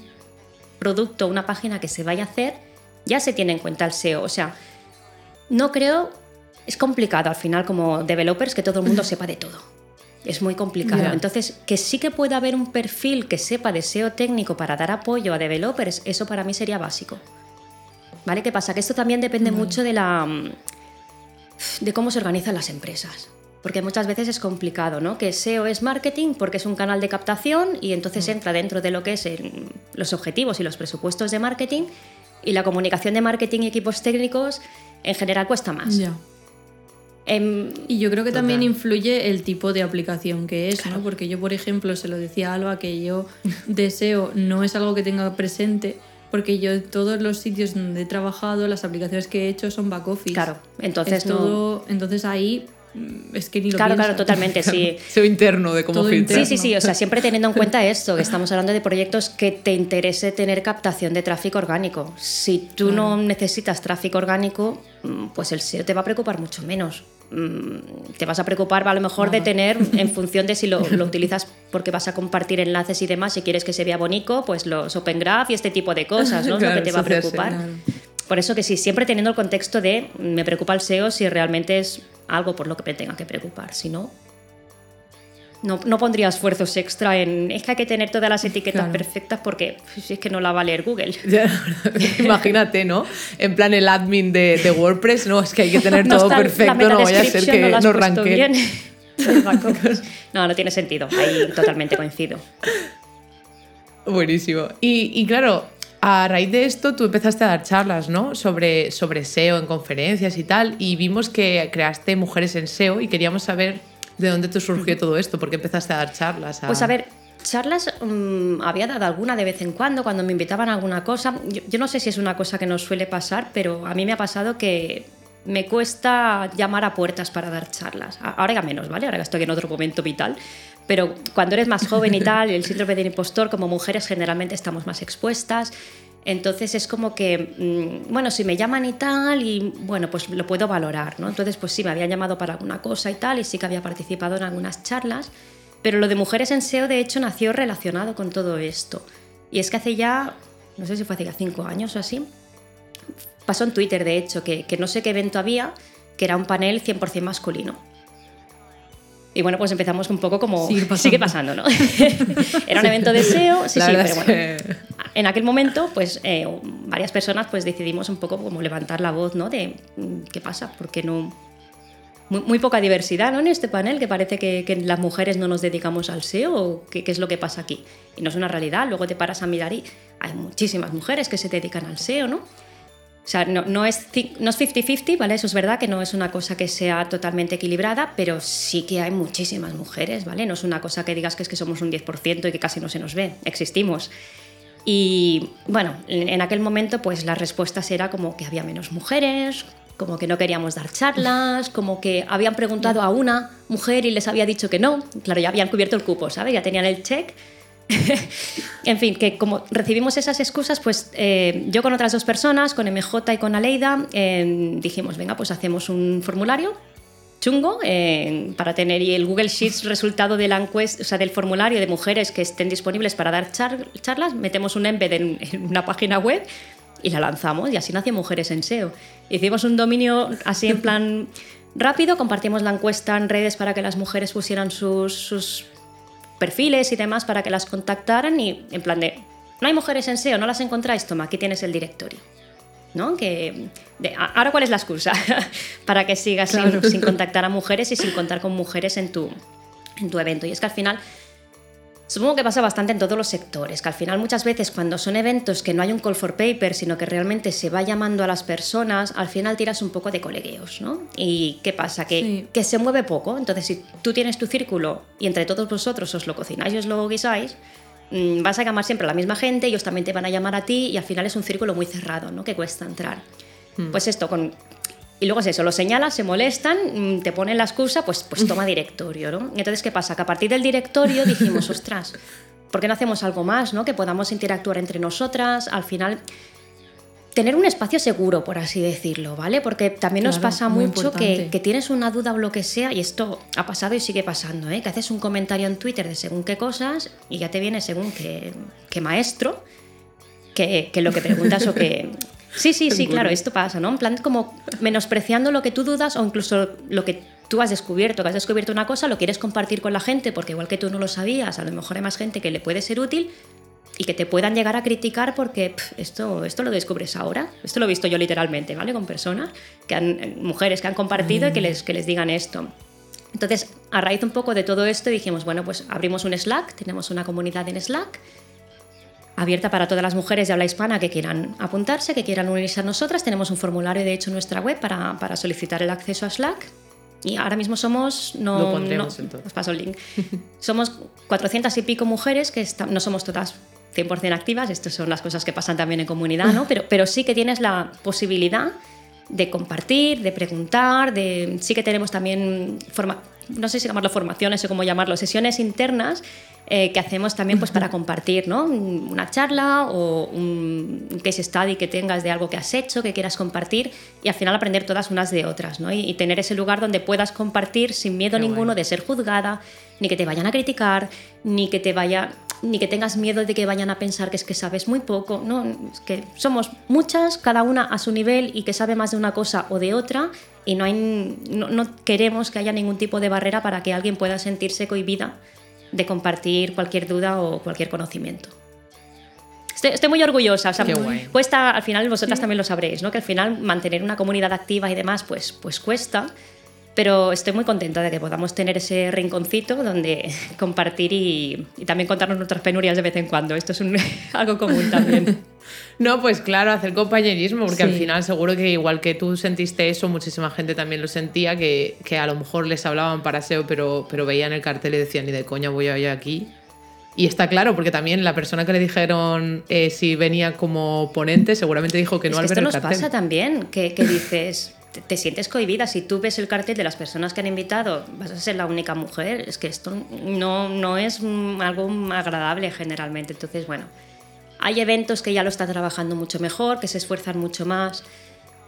producto, una página que se vaya a hacer, ya se tiene en cuenta el SEO. O sea, no creo, es complicado al final como developers que todo el mundo sepa de todo. Es muy complicado. Entonces, que sí que pueda haber un perfil que sepa de SEO técnico para dar apoyo a developers, eso para mí sería básico. ¿Vale? ¿Qué pasa? Que esto también depende mucho de la mm, de cómo se organizan las empresas. Porque muchas veces es complicado, ¿no? Que SEO es marketing porque es un canal de captación y entonces entra dentro de lo que es los objetivos y los presupuestos de marketing y la comunicación de marketing y equipos técnicos en general cuesta más. Ya. Em, Y yo creo que también Total. influye el tipo de aplicación que es, ¿no? Porque yo, por ejemplo, se lo decía a Alba que yo deseo no es algo que tenga presente, porque yo en todos los sitios donde he trabajado, las aplicaciones que he hecho son back office. Claro, entonces Es no- todo, entonces ahí mm, es que ni lo claro, claro, piensas. totalmente, sí. SEO interno de cómo filtrar. Sí, sí, sí, o sea, siempre teniendo en cuenta esto, que estamos hablando de proyectos que te interese tener captación de tráfico orgánico. Si tú no necesitas tráfico orgánico, mm, pues el SEO te va a preocupar mucho menos. Mm, Te vas a preocupar a lo mejor de tener, en función de si lo, lo utilizas porque vas a compartir enlaces y demás, si quieres que se vea bonito, pues los Open Graph y este tipo de cosas, ¿no? Es lo Claro, que te va a preocupar. claro. Por eso que sí, siempre teniendo el contexto de me preocupa el SEO si realmente es algo por lo que me tenga que preocupar. Si no, no, no pondría esfuerzos extra en. Es que hay que tener todas las etiquetas Claro. perfectas porque pues, si es que no la va a leer Google. Imagínate, ¿no? En plan el admin de, de WordPress, no, es que hay que tener No todo perfecto, no vaya a ser que no no ranque. No, no tiene sentido. Ahí totalmente coincido. Buenísimo. Y, y claro, a raíz de esto tú empezaste a dar charlas, ¿no? Sobre, sobre SEO en conferencias y tal, y vimos que creaste Mujeres en SEO y queríamos saber ¿De dónde te surgió todo esto? ¿Por qué empezaste a dar charlas? Pues a ver, charlas mm, había dado alguna de vez en cuando, cuando me invitaban a alguna cosa. Yo, yo no sé si es una cosa que nos suele pasar, pero a mí me ha pasado que me cuesta llamar a puertas para dar charlas. A- Ahora ya menos, ¿vale? Ahora ya estoy en otro momento vital. Pero cuando eres más joven y tal, el síndrome del impostor, como mujeres generalmente estamos más expuestas. Entonces es como que, mm, bueno, si me llaman y tal, y bueno, pues lo puedo valorar, ¿no? Entonces, pues sí, me habían llamado para alguna cosa y tal, y sí que había participado en algunas charlas, pero lo de mujeres en SEO, de hecho, nació relacionado con todo esto. Y es que hace ya, no sé si fue hace ya cinco años o así, pasó en Twitter, de hecho, que, que no sé qué evento había, que era un panel 100% masculino. Y bueno, pues empezamos un poco como... Sigue pasando. Sigue pasando, ¿no? era un evento de SEO, sí, La sí, pero bueno. que- En aquel momento, pues eh, varias personas pues decidimos un poco como levantar la voz, ¿no? De mm, qué pasa, porque no... Muy, muy poca diversidad ¿no? en este panel, que parece que, que las mujeres no nos dedicamos al SEO, o qué, es lo que pasa aquí. Y no es una realidad, luego te paras a mirar y hay muchísimas mujeres que se dedican al SEO, ¿no? O sea, no, no es ci- no es 50-50, ¿vale? Eso es verdad que no es una cosa que sea totalmente equilibrada, pero sí que hay muchísimas mujeres, ¿vale? No es una cosa que digas que es que somos un 10% y que casi no se nos ve, existimos. Y bueno, en aquel momento pues las respuestas era como que había menos mujeres, como que no queríamos dar charlas, como que habían preguntado a una mujer y les había dicho que no. Claro, ya habían cubierto el cupo, ¿sabes? Ya tenían el check. en fin, que como recibimos esas excusas, pues eh, yo con otras dos personas, con MJ y con Aleida, eh, dijimos, venga, pues hacemos un formulario chungo eh, para tener y el Google Sheets resultado de la encuesta, o sea, del formulario de mujeres que estén disponibles para dar char- charlas, metemos un embed en, en una página web y la lanzamos y así nació Mujeres en SEO. Hicimos un dominio así en plan rápido, compartimos la encuesta en redes para que las mujeres pusieran sus, sus perfiles y demás para que las contactaran y en plan de, no hay mujeres en SEO, no las encontráis, toma, aquí tienes el directorio. ¿No? Que, de- ahora, ¿cuál es la excusa? para que sigas sin- Claro. sin, contactar a mujeres y sin contar con mujeres en tu, en tu evento. Y es que al final, supongo que pasa bastante en todos los sectores, que al final muchas veces cuando son eventos que no hay un call for paper, sino que realmente se va llamando a las personas, al final tiras un poco de colegueos, ¿no? ¿Y qué pasa? Que, Sí. que se mueve poco. Entonces, si tú tienes tu círculo y entre todos vosotros os lo cocináis y os lo guisáis, vas a llamar siempre a la misma gente, ellos también te van a llamar a ti y al final es un círculo muy cerrado, ¿no? Que cuesta entrar. Pues esto, con... Y luego es eso, lo señalas, se molestan, mm, te ponen la excusa, pues, pues toma directorio, ¿no? Entonces, ¿qué pasa? Que a partir del directorio dijimos, ostras, ¿por qué no hacemos algo más, ¿no? Que podamos interactuar entre nosotras, al final... Tener un espacio seguro, por así decirlo, ¿vale? Porque también nos Claro, pasa muy mucho que, que tienes una duda o lo que sea, y esto ha pasado y sigue pasando, ¿eh? Que haces un comentario en Twitter de según qué cosas y ya te viene según qué, qué maestro que, que lo que preguntas o que... Sí, sí, sí, claro, esto pasa, ¿no? En plan como menospreciando lo que tú dudas o incluso lo que tú has descubierto, que has descubierto una cosa, lo quieres compartir con la gente porque igual que tú no lo sabías, a lo mejor hay más gente que le puede ser útil y que te puedan llegar a criticar porque pf, esto, esto lo descubres ahora. Esto lo he visto yo literalmente, ¿vale? Con personas, que han, mujeres que han compartido y que les, que les digan esto. Entonces, a raíz un poco de todo esto, dijimos, bueno, pues abrimos un Slack, tenemos una comunidad en Slack abierta para todas las mujeres de habla hispana que quieran apuntarse, que quieran unirse a nosotras. Tenemos un formulario, de hecho, en nuestra web para, para solicitar el acceso a Slack. Y ahora mismo somos... No, Lo pondremos no- en todo. Os paso el link. somos 400 y pico mujeres que esta- no somos todas 100% activas. Estas son las cosas que pasan también en comunidad, ¿no? Pero, pero sí que tienes la posibilidad de compartir, de preguntar, de sí que tenemos también forma, no sé si llamarlo formaciones o cómo llamarlo, sesiones internas eh, que hacemos también pues para compartir, ¿no? Una charla o un case study que tengas de algo que has hecho, que quieras compartir y al final aprender todas unas de otras, ¿no? Y, y tener ese lugar donde puedas compartir sin miedo Qué ninguno de ser juzgada, ni que te vayan a criticar, ni que te vaya ni que tengas miedo de que vayan a pensar que es que sabes muy poco, no, es que somos muchas, cada una a su nivel y que sabe más de una cosa o de otra y no, hay, no, no queremos que haya ningún tipo de barrera para que alguien pueda sentirse cohibida de compartir cualquier duda o cualquier conocimiento. Estoy, estoy muy orgullosa, o sea, Qué guay. cuesta, al final vosotras también lo sabréis, ¿no? que al final mantener una comunidad activa y demás, pues, pues cuesta, Pero estoy muy contenta de que podamos tener ese rinconcito donde compartir y, y también contarnos nuestras penurias de vez en cuando. Esto es un- algo común también. No, pues claro, hacer compañerismo, porque al Sí. final seguro que igual que tú sentiste eso, muchísima gente también lo sentía, que, que a lo mejor les hablaban para SEO, pero, pero veían el cartel y decían, ni de coña voy a ir aquí. Y está claro, porque también la persona que le dijeron eh, si venía como ponente seguramente dijo que no es al que ver esto el nos cartel. pasa también, que, que dices, te, te sientes cohibida. Si tú ves el cartel de las personas que han invitado, vas a ser la única mujer. Es que esto no, no es algo agradable generalmente. Entonces, bueno, hay eventos que ya lo están trabajando mucho mejor, que se esfuerzan mucho más.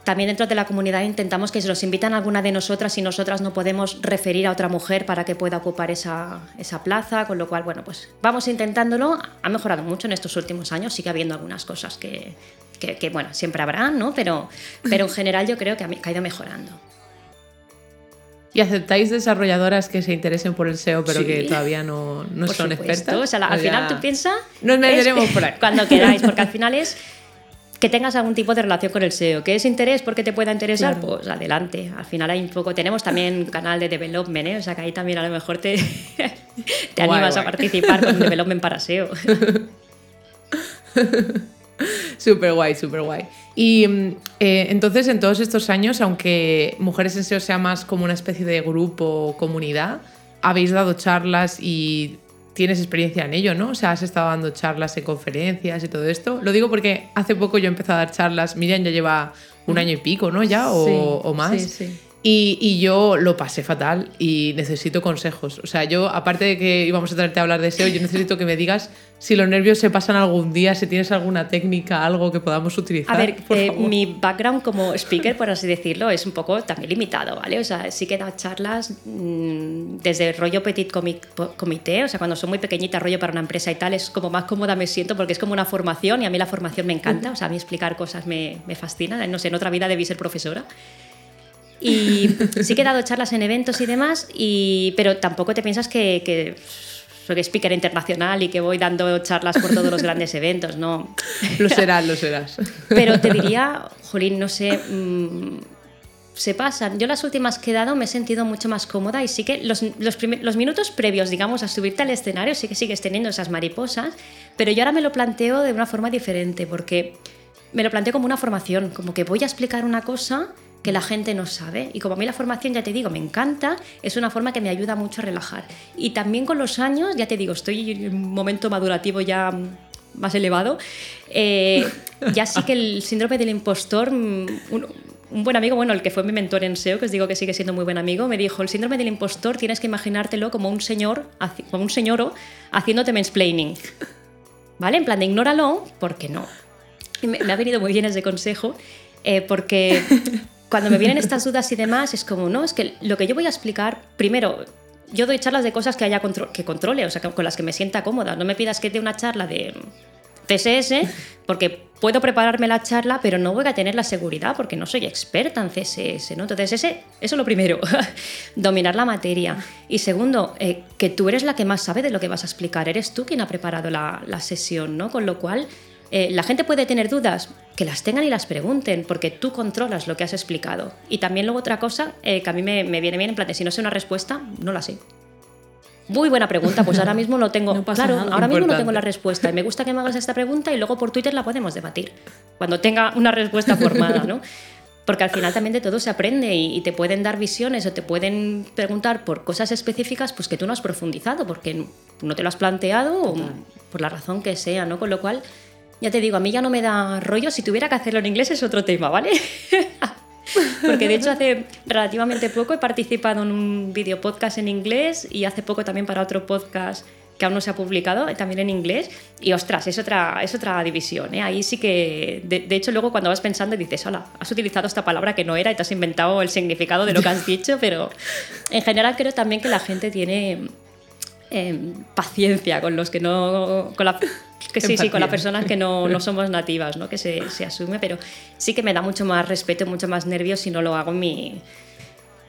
También dentro de la comunidad intentamos que se nos invitan a alguna de nosotras y nosotras no podemos referir a otra mujer para que pueda ocupar esa, esa plaza, con lo cual, bueno, pues vamos intentándolo. Ha mejorado mucho en estos últimos años, sigue habiendo algunas cosas que, que, que, bueno, siempre habrá, ¿no? Pero, pero en general yo creo que ha, ido mejorando. ¿Y aceptáis desarrolladoras que se interesen por el SEO, pero Sí. que todavía no, no Por son supuesto. expertas? O sea, la- al O final tú piensas... Nos meteremos por ahí. Cuando queráis, porque al final es que tengas algún tipo de relación con el SEO. ¿Que es interés porque te pueda interesar? Claro. Pues adelante. Al final hay un poco... Tenemos también canal de development, ¿eh? O sea, que ahí también a lo mejor te, te Guay, animas a guay. participar con development para SEO. Súper guay, súper guay. Y mm, eh, entonces, en todos estos años, aunque Mujeres en SEO sea más como una especie de grupo o comunidad, habéis dado charlas y tienes experiencia en ello, ¿no? O sea, has estado dando charlas en conferencias y todo esto. Lo digo porque hace poco yo empecé a dar charlas, Miriam ya lleva un año y pico, ¿no? Ya, o, Sí, o más. sí, sí. Y, y yo lo pasé fatal y necesito consejos. O sea, yo, aparte de que íbamos a traerte a hablar de SEO, yo necesito que me digas si los nervios se pasan algún día, si tienes alguna técnica, algo que podamos utilizar. A ver, eh, mi background como speaker, por así decirlo, es un poco también limitado, ¿vale? O sea, sí que da charlas mm, desde rollo petit comité, o sea, cuando soy muy pequeñita, rollo para una empresa y tal, es como más cómoda me siento porque es como una formación y a mí la formación me encanta, o sea, a mí explicar cosas me, me fascina, no sé, en otra vida debí ser profesora. Y sí que he dado charlas en eventos y demás, y, pero tampoco te piensas que, que soy speaker internacional y que voy dando charlas por todos los grandes eventos, ¿no? Lo serás, lo serás. Pero te diría, Jolín, no sé, mm, se pasan. Yo las últimas que he dado me he sentido mucho más cómoda y sí que los, los minutos previos, digamos, a subirte al escenario, sí que sigues teniendo esas mariposas, pero yo ahora me lo planteo de una forma diferente porque me lo planteo como una formación, como que voy a explicar una cosa que la gente no sabe. Y como a mí la formación, ya te digo, me encanta, es una forma que me ayuda mucho a relajar. Y también con los años, ya te digo, estoy en un momento madurativo ya más elevado, eh, ya sí que el síndrome del impostor, mm, un, un buen amigo, bueno, el que fue mi mentor en SEO, que os digo que sigue siendo muy buen amigo, me dijo, el síndrome del impostor tienes que imaginártelo como un señor, como un señoro haciéndote mansplaining. ¿Vale? En plan de ignóralo, porque no. Me ha venido muy bien ese consejo, eh, porque cuando me vienen estas dudas y demás, es como, no, es que lo que yo voy a explicar, primero, yo doy charlas de cosas que haya que controle, o sea, con las que me sienta cómoda. No me pidas que dé una charla de CSS, porque puedo prepararme la charla, pero no voy a tener la seguridad porque no soy experta en CSS, ¿no? Entonces, ese, eso es lo primero, dominar la materia. Y segundo, eh, que tú eres la que más sabe de lo que vas a explicar, eres tú quien ha preparado la, la sesión, ¿no? Con lo cual, eh, la gente puede tener dudas, que las tengan y las pregunten, porque tú controlas lo que has explicado. Y también luego otra cosa eh, que a mí me, me viene bien, en plan, de si no sé una respuesta, no la sé. Muy buena pregunta, pues ahora mismo lo tengo. No claro, nada. ahora mismo no tengo la respuesta. Y me gusta que me hagas esta pregunta y luego por Twitter la podemos debatir. Cuando tenga una respuesta formada, ¿no? Porque al final también de todo se aprende y, y te pueden dar visiones o te pueden preguntar por cosas específicas pues que tú no has profundizado porque no te lo has planteado o por la razón que sea, ¿no? Con lo cual, ya te digo, a mí ya no me da rollo. Si tuviera que hacerlo en inglés es otro tema, ¿vale? Porque de hecho hace relativamente poco he participado en un video podcast en inglés y hace poco también para otro podcast que aún no se ha publicado, eh, también en inglés. Y ostras, es otra, es otra división. ¿eh? Ahí sí que, de, hecho, luego cuando vas pensando dices, hola, has utilizado esta palabra que no era y te has inventado el significado de lo que has dicho, pero en general creo también que la gente tiene eh, paciencia con los que no. Con la, que sí, sí, con las personas que no, no somos nativas, ¿no? que se, se asume, pero sí que me da mucho más respeto, mucho más nervios si no lo hago en mi.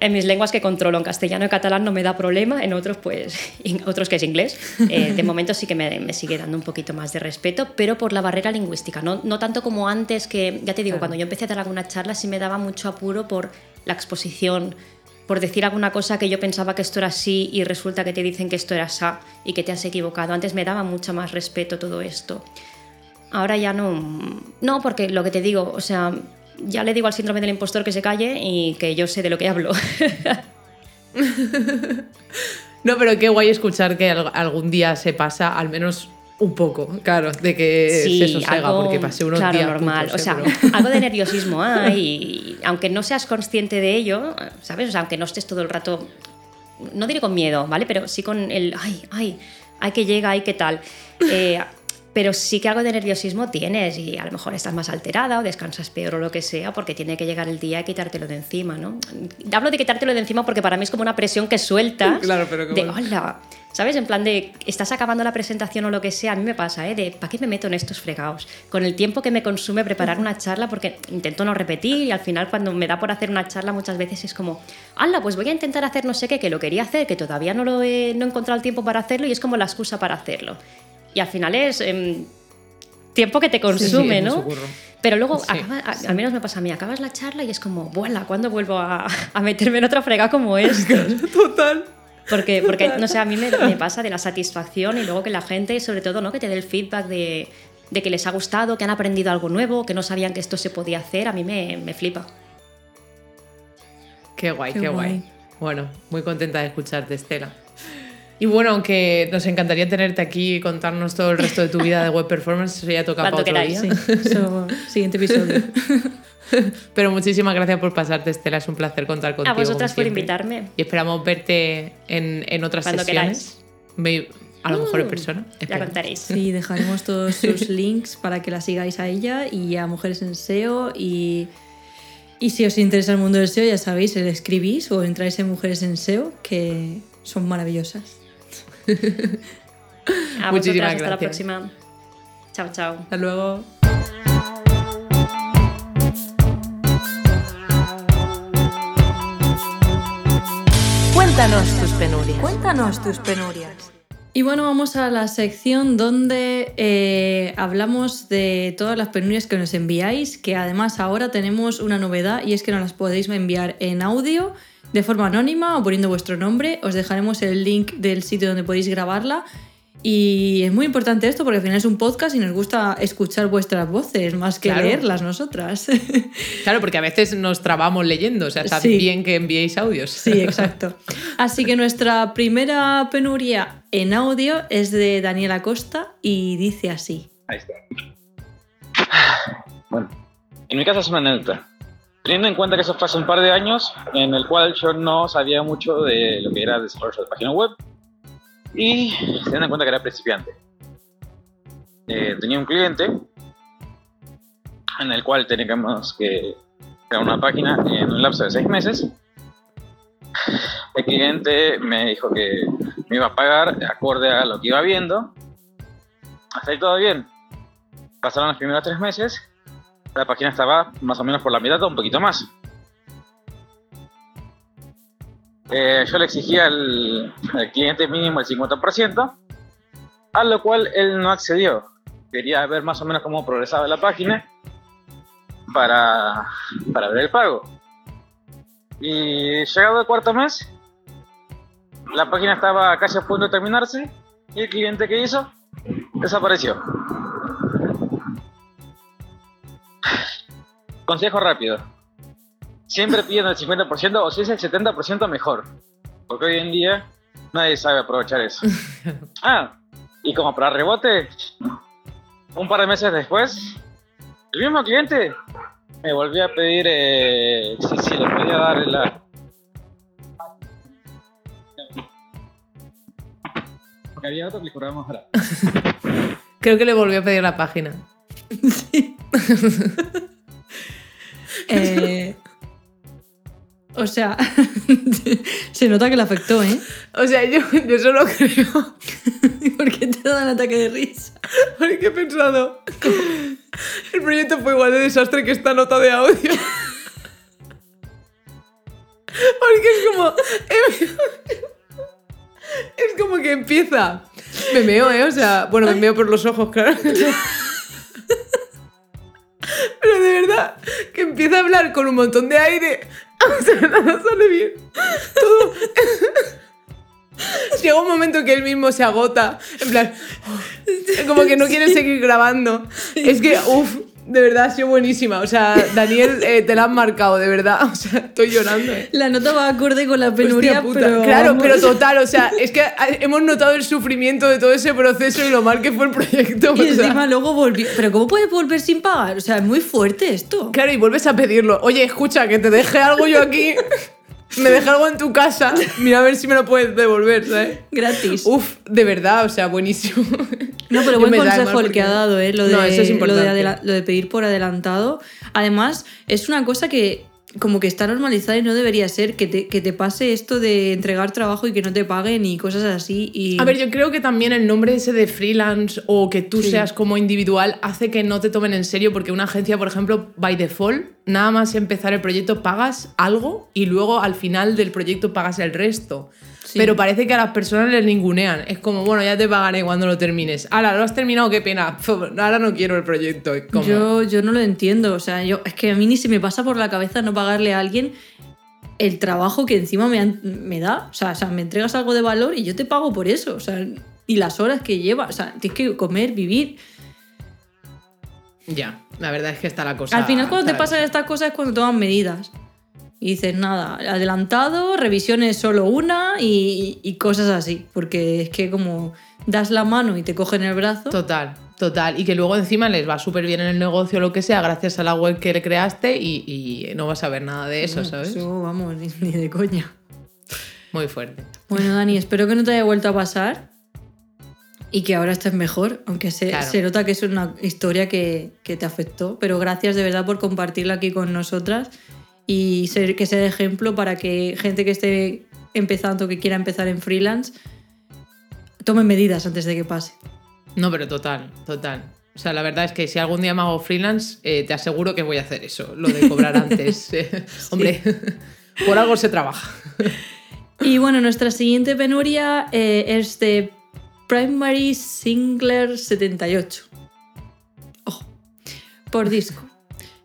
En mis lenguas que controlo, en castellano y catalán no me da problema, en otros pues, en otros que es inglés, eh, de momento sí que me, me sigue dando un poquito más de respeto, pero por la barrera lingüística, no, no tanto como antes que, ya te digo, Claro. cuando yo empecé a dar alguna charla sí me daba mucho apuro por la exposición, por decir alguna cosa que yo pensaba que esto era así y resulta que te dicen que esto era así y que te has equivocado. Antes me daba mucho más respeto todo esto. Ahora ya no. No, porque lo que te digo, o sea, ya le digo al síndrome del impostor que se calle y que yo sé de lo que hablo. No, pero qué guay escuchar que al- algún día se pasa, al menos un poco, claro, de que se sosega, algo, porque pasé unos claro, días normal. o sea, ¿eh? Pero- algo de nerviosismo hay. y aunque no seas consciente de ello, ¿sabes? O sea, aunque no estés todo el rato, no diré con miedo, ¿vale? Pero sí con el, ay, ay, ay que llega, ay, qué tal. Eh, pero sí que algo de nerviosismo tienes y a lo mejor estás más alterada o descansas peor o lo que sea porque tiene que llegar el día y quitártelo de encima, ¿no? Hablo de quitártelo de encima porque para mí es como una presión que sueltas Claro, pero de, hola, ¿sabes? En plan de, estás acabando la presentación o lo que sea, a mí me pasa, ¿eh? De, ¿para qué me meto en estos fregados? Con el tiempo que me consume preparar una charla porque intento no repetir y al final cuando me da por hacer una charla muchas veces es como, hala, pues voy a intentar hacer no sé qué, que lo quería hacer, que todavía no lo he, no he encontrado el tiempo para hacerlo y es como la excusa para hacerlo. Y al final es em, tiempo que te consume, es ¿no? mucho curro. Pero luego, Sí, acaba- a- al menos me pasa a mí, acabas la charla y es como, vuela, ¿cuándo vuelvo a, a meterme en otra frega como esto? Total. Porque, porque no sé, a mí me, me pasa de la satisfacción y luego que la gente, sobre todo, ¿no? que te dé el feedback de, de que les ha gustado, que han aprendido algo nuevo, que no sabían que esto se podía hacer, a mí me, me flipa. Qué guay, Qué qué, guay. guay. Bueno, muy contenta de escucharte, Estela. Y bueno, aunque nos encantaría tenerte aquí y contarnos todo el resto de tu vida de web performance, eso ya toca para otro queráis, día. Sí, eso, siguiente episodio. Pero muchísimas gracias por pasarte, Estela. Es un placer contar contigo. a vosotras por invitarme. Y esperamos verte en, en otras Cuando sesiones. A lo mejor en persona. Ya esperamos. contaréis. Sí, dejaremos todos sus links para que la sigáis a ella y a Mujeres en SEO. Y, y si os interesa el mundo del SEO, ya sabéis, le escribís o entráis en Mujeres en SEO, que son maravillosas. A Muchísimas vosotras, hasta la gracias. próxima. Chao, chao. Hasta luego. Cuéntanos tus penurias. Cuéntanos tus penurias. Y bueno, vamos a la sección donde eh, hablamos de todas las penurias que nos enviáis, que además ahora tenemos una novedad y es que nos las podéis enviar en audio de forma anónima o poniendo vuestro nombre. Os dejaremos el link del sitio donde podéis grabarla. Y es muy importante esto porque al final es un podcast y nos gusta escuchar vuestras voces más que Claro. leerlas nosotras. Claro, porque a veces nos trabamos leyendo. O sea, está Sí. bien que enviéis audios. Sí, exacto. Así que nuestra primera penuria en audio es de Daniela Costa y dice así. Ahí está. Bueno, en mi caso es una anécdota. Teniendo en cuenta que eso fue hace un par de años, en el cual yo no sabía mucho de lo que era desarrollo de página web, y teniendo en cuenta que era principiante. Eh, tenía un cliente en el cual teníamos que crear una página en un lapso de seis meses. El cliente me dijo que me iba a pagar de acorde a lo que iba viendo. Hasta ahí todo bien. Pasaron los primeros tres meses. La página estaba más o menos por la mitad o un poquito más. Eh, yo le exigía al, al cliente mínimo el 50%, a lo cual él no accedió. Quería ver más o menos cómo progresaba la página para, para ver el pago. Y llegado el cuarto mes, la página estaba casi a punto de terminarse y el cliente que hizo desapareció. Consejo rápido. Siempre piden el 50% o si es el 70% mejor. Porque hoy en día nadie sabe aprovechar eso. Ah, y como para rebote, un par de meses después, el mismo cliente me volvió a pedir eh, si, si le podía dar la... Porque había otro que le cobraba más barato. Creo que le volvió a pedir la página. Eh, o sea, se nota que le afectó, ¿eh? O sea, yo, yo solo creo. ¿Por qué te da un ataque de risa? Porque he pensado. El proyecto fue igual de desastre que esta nota de audio. Porque es como. Es como que empieza. Me meo, ¿eh? O sea, bueno, me meo por los ojos, claro. Pero de verdad, que empieza a hablar con un montón de aire O sea, nada sale bien. Todo. Llega un momento que él mismo se agota. En plan, como que no quiere seguir grabando. Es que, uff, de verdad ha sido buenísima. O sea, Daniel, eh, te la han marcado, de verdad. O sea, estoy llorando. eh. La nota va acorde con la penuria, pero. Claro, vamos. pero total, o sea, es que hemos notado el sufrimiento de todo ese proceso y lo mal que fue el proyecto. Y o sea. encima luego volvió. Pero ¿cómo puedes volver sin pagar? O sea, es muy fuerte esto. Claro, y vuelves a pedirlo. Oye, escucha, que te deje algo yo aquí. Me dejé algo en tu casa. Mira a ver si me lo puedes devolver, ¿sabes? Gratis. Uf, de verdad, o sea, buenísimo. No, pero buen consejo el que ha dado, ¿eh? Lo de, No, eso es lo de, importante. lo de pedir por adelantado. Además, es una cosa que como que está normalizada y no debería ser que te, que te pase esto de entregar trabajo y que no te paguen y cosas así. Y... A ver, yo creo que también el nombre ese de freelance o que tú Sí. seas como individual hace que no te tomen en serio porque una agencia, por ejemplo, by default, nada más empezar el proyecto pagas algo y luego al final del proyecto pagas el resto. Sí. Pero parece que a las personas les ningunean. Es como, bueno, ya te pagaré cuando lo termines. Ahora, lo has terminado, qué pena. Ahora no quiero el proyecto. Como... Yo, yo no lo entiendo. O sea, yo, es que a mí ni se me pasa por la cabeza no pagarle a alguien el trabajo que encima me, han- me da. O sea, o sea, me entregas algo de valor y yo te pago por eso. O sea, y las horas que lleva. O sea, tienes que comer, vivir. Ya, la verdad es que está la cosa. Al final, cuando te pasan estas cosas es cuando toman medidas. Y dices, nada, adelantado, revisiones solo una y, y cosas así. Porque es que como das la mano y te cogen el brazo. Total, total. Y que luego encima les va súper bien en el negocio o lo que sea, gracias a la web que le creaste y, y no vas a ver nada de eso, ¿sabes? Eso, vamos, ni, ni de coña. Muy fuerte. Bueno, Dani, espero que no te haya vuelto a pasar y que ahora estés mejor, aunque se, Claro. se nota que es una historia que, que te afectó. Pero gracias de verdad por compartirla aquí con nosotras y ser, que sea de ejemplo para que gente que esté empezando, que quiera empezar en freelance, tome medidas antes de que pase. No, pero total, total. O sea, la verdad es que si algún día me hago freelance, eh, te aseguro que voy a hacer eso, lo de cobrar antes. Hombre, por algo se trabaja. Y bueno, nuestra siguiente penuria eh, es de Primary Singler 78. Ojo. Por disco.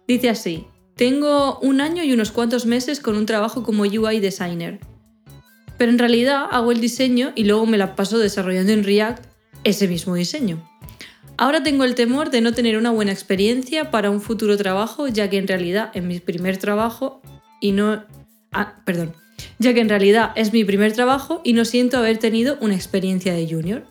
Dice así: Tengo un año y unos cuantos meses con un trabajo como UI designer. Pero en realidad hago el diseño y luego me la paso desarrollando en React ese mismo diseño. Ahora tengo el temor de no tener una buena experiencia para un futuro trabajo, ya que en realidad en mi primer trabajo y no... Ah, perdón. Ya que en realidad es mi primer trabajo y no siento haber tenido una experiencia de junior.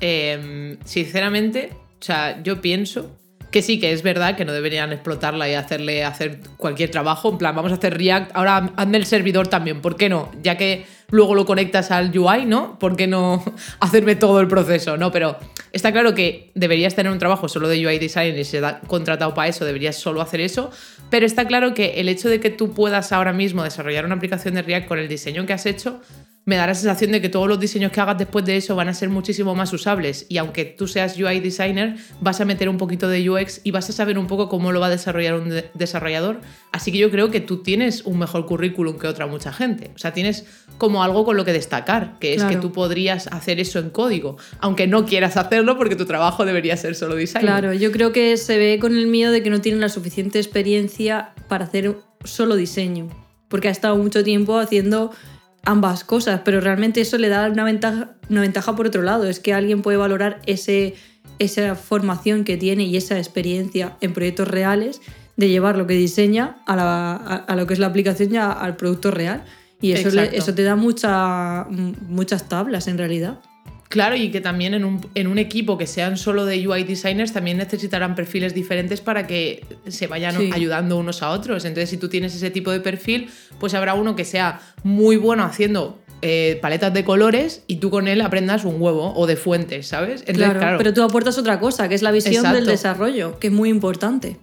Eh, sinceramente, o sea, yo pienso que sí, que es verdad que no deberían explotarla y hacerle hacer cualquier trabajo. En plan, vamos a hacer React, ahora hazme el servidor también, ¿por qué no? Ya que luego lo conectas al UI, ¿no? ¿Por qué no hacerme todo el proceso? No, pero está claro que deberías tener un trabajo solo de UI design y si te da contratado para eso, deberías solo hacer eso. Pero está claro que el hecho de que tú puedas ahora mismo desarrollar una aplicación de React con el diseño que has hecho, me da la sensación de que todos los diseños que hagas después de eso van a ser muchísimo más usables. Y aunque tú seas UI designer, vas a meter un poquito de UX y vas a saber un poco cómo lo va a desarrollar un de- desarrollador. Así que yo creo que tú tienes un mejor currículum que otra mucha gente. O sea, tienes como algo con lo que destacar, que es que tú podrías hacer eso en código, aunque no quieras hacerlo porque tu trabajo debería ser solo design. Claro, yo creo que se ve con el miedo de que no tienen la suficiente experiencia para hacer solo diseño. Porque ha estado mucho tiempo haciendo ambas cosas, pero realmente eso le da una ventaja, una ventaja por otro lado. Es que alguien puede valorar ese, esa formación que tiene y esa experiencia en proyectos reales de llevar lo que diseña a, la- a- a lo que es la aplicación ya al producto real. Y eso, le- eso te da mucha- muchas tablas en realidad. Claro, y que también en un, en un equipo que sean solo de UI designers también necesitarán perfiles diferentes para que se vayan Sí. ayudando unos a otros. Entonces, si tú tienes ese tipo de perfil, pues habrá uno que sea muy bueno haciendo eh, paletas de colores y tú con él aprendas un huevo o de fuentes, ¿sabes? Entonces, Claro, claro, pero tú aportas otra cosa, que es la visión del desarrollo, que es muy importante.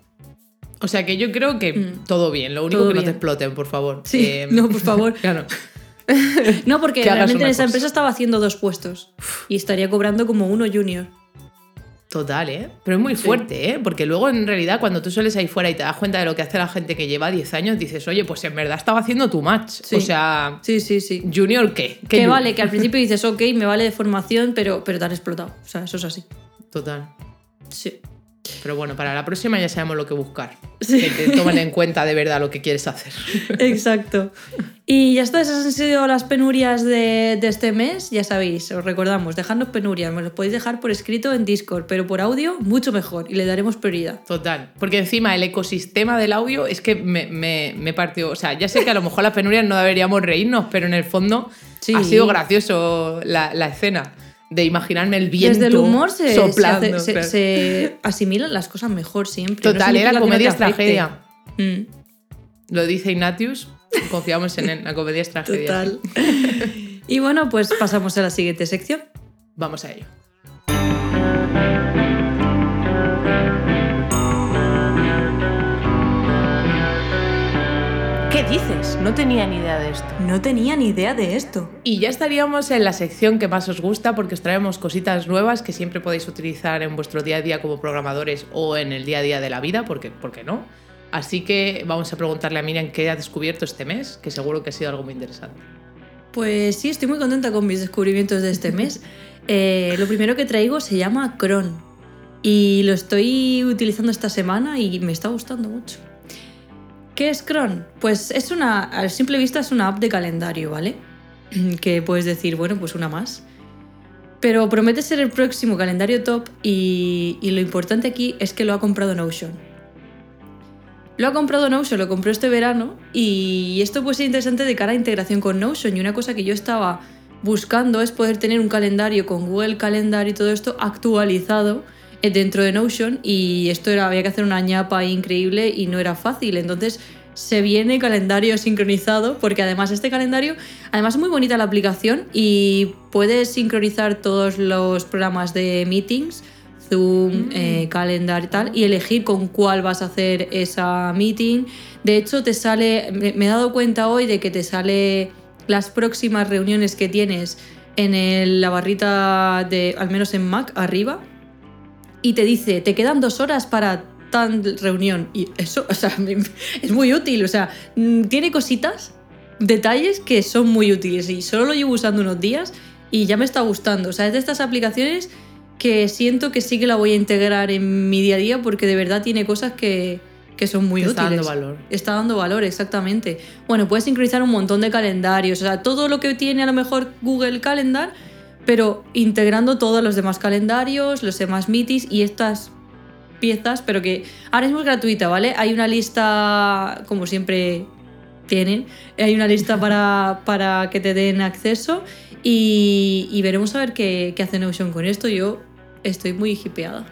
O sea que yo creo que Mm. todo bien. Lo único Todo que no te exploten, por favor. Sí, Eh, no, por favor. Claro. No, porque realmente en esa cosa. empresa estaba haciendo dos puestos y estaría cobrando como uno junior. Total, ¿eh? Pero es muy fuerte, ¿eh? Porque luego en realidad cuando tú sueles ahí fuera y te das cuenta de lo que hace la gente que lleva 10 años, dices, oye, pues en verdad estaba haciendo tu match. Sí. O sea, Sí, sí, sí. ¿Junior qué? ¿Qué Que vale, que al principio dices, ok, me vale de formación, pero, pero te han explotado. O sea, eso es así. Total. Sí. Pero bueno, para la próxima ya sabemos lo que buscar. Sí. Que te tomen en cuenta de verdad lo que quieres hacer. Exacto. Y ya está, esas han sido las penurias de, de este mes. Ya sabéis, os recordamos, dejadnos penurias. Me los podéis dejar por escrito en Discord, pero por audio mucho mejor y le daremos prioridad. Total. Porque encima el ecosistema del audio es que me, me, me partió. O sea, ya sé que a lo mejor las penurias no deberíamos reírnos, pero en el fondo Sí. ha sido gracioso la, la escena de imaginarme el viento Desde el humor se, se soplando. hace- se- claro. se asimilan las cosas mejor siempre. Total, No era no comedia es tragedia. Mm. Lo dice Ignatius, confiamos en él, la comedia es tragedia. Total. y bueno, pues pasamos a la siguiente sección. Vamos a ello. Dices? No tenía ni idea de esto. No tenía ni idea de esto. Y ya estaríamos en la sección que más os gusta porque os traemos cositas nuevas que siempre podéis utilizar en vuestro día a día como programadores o en el día a día de la vida, porque, ¿por qué no? Así que vamos a preguntarle a Miriam qué ha descubierto este mes, que seguro que ha sido algo muy interesante. Pues sí, estoy muy contenta con mis descubrimientos de este mes. Eh, lo primero que traigo se llama Cron y lo estoy utilizando esta semana y me está gustando mucho. ¿Qué es Cron? Pues es una, a simple vista es una app de calendario, ¿vale? Que puedes decir, bueno, pues una más. Pero promete ser el próximo calendario top y, y lo importante aquí es que lo ha comprado Notion. Lo ha comprado Notion, lo compró este verano y esto puede ser interesante de cara a integración con Notion y una cosa que yo estaba buscando es poder tener un calendario con Google Calendar y todo esto actualizado dentro de Notion y esto era, había que hacer una ñapa increíble y no era fácil, entonces se viene calendario sincronizado porque además este calendario, además es muy bonita la aplicación y puedes sincronizar todos los programas de meetings, Zoom, eh, Calendar y tal, y elegir con cuál vas a hacer esa meeting. De hecho, te sale, me, me he dado cuenta hoy de que te sale las próximas reuniones que tienes en el- la barrita de, al menos en Mac, arriba, y te dice, te quedan dos horas para tal reunión. Y eso, o sea, es muy útil. O sea, mm, tiene cositas, detalles que son muy útiles. Y solo lo llevo usando unos días y ya me está gustando. O sea, es de estas aplicaciones que siento que sí que la voy a integrar en mi día a día porque de verdad tiene cosas que, que son muy útiles. está dando valor. Está dando valor, exactamente. Bueno, puedes sincronizar un montón de calendarios, o sea, todo lo que tiene a lo mejor Google Calendar, pero integrando todos los demás calendarios, los demás meetings y estas piezas, pero que ahora mismo es gratuita, ¿vale? Hay una lista, como siempre tienen, hay una lista para, para que te den acceso y, y veremos a ver qué, qué hace Notion con esto. Yo estoy muy hipeada.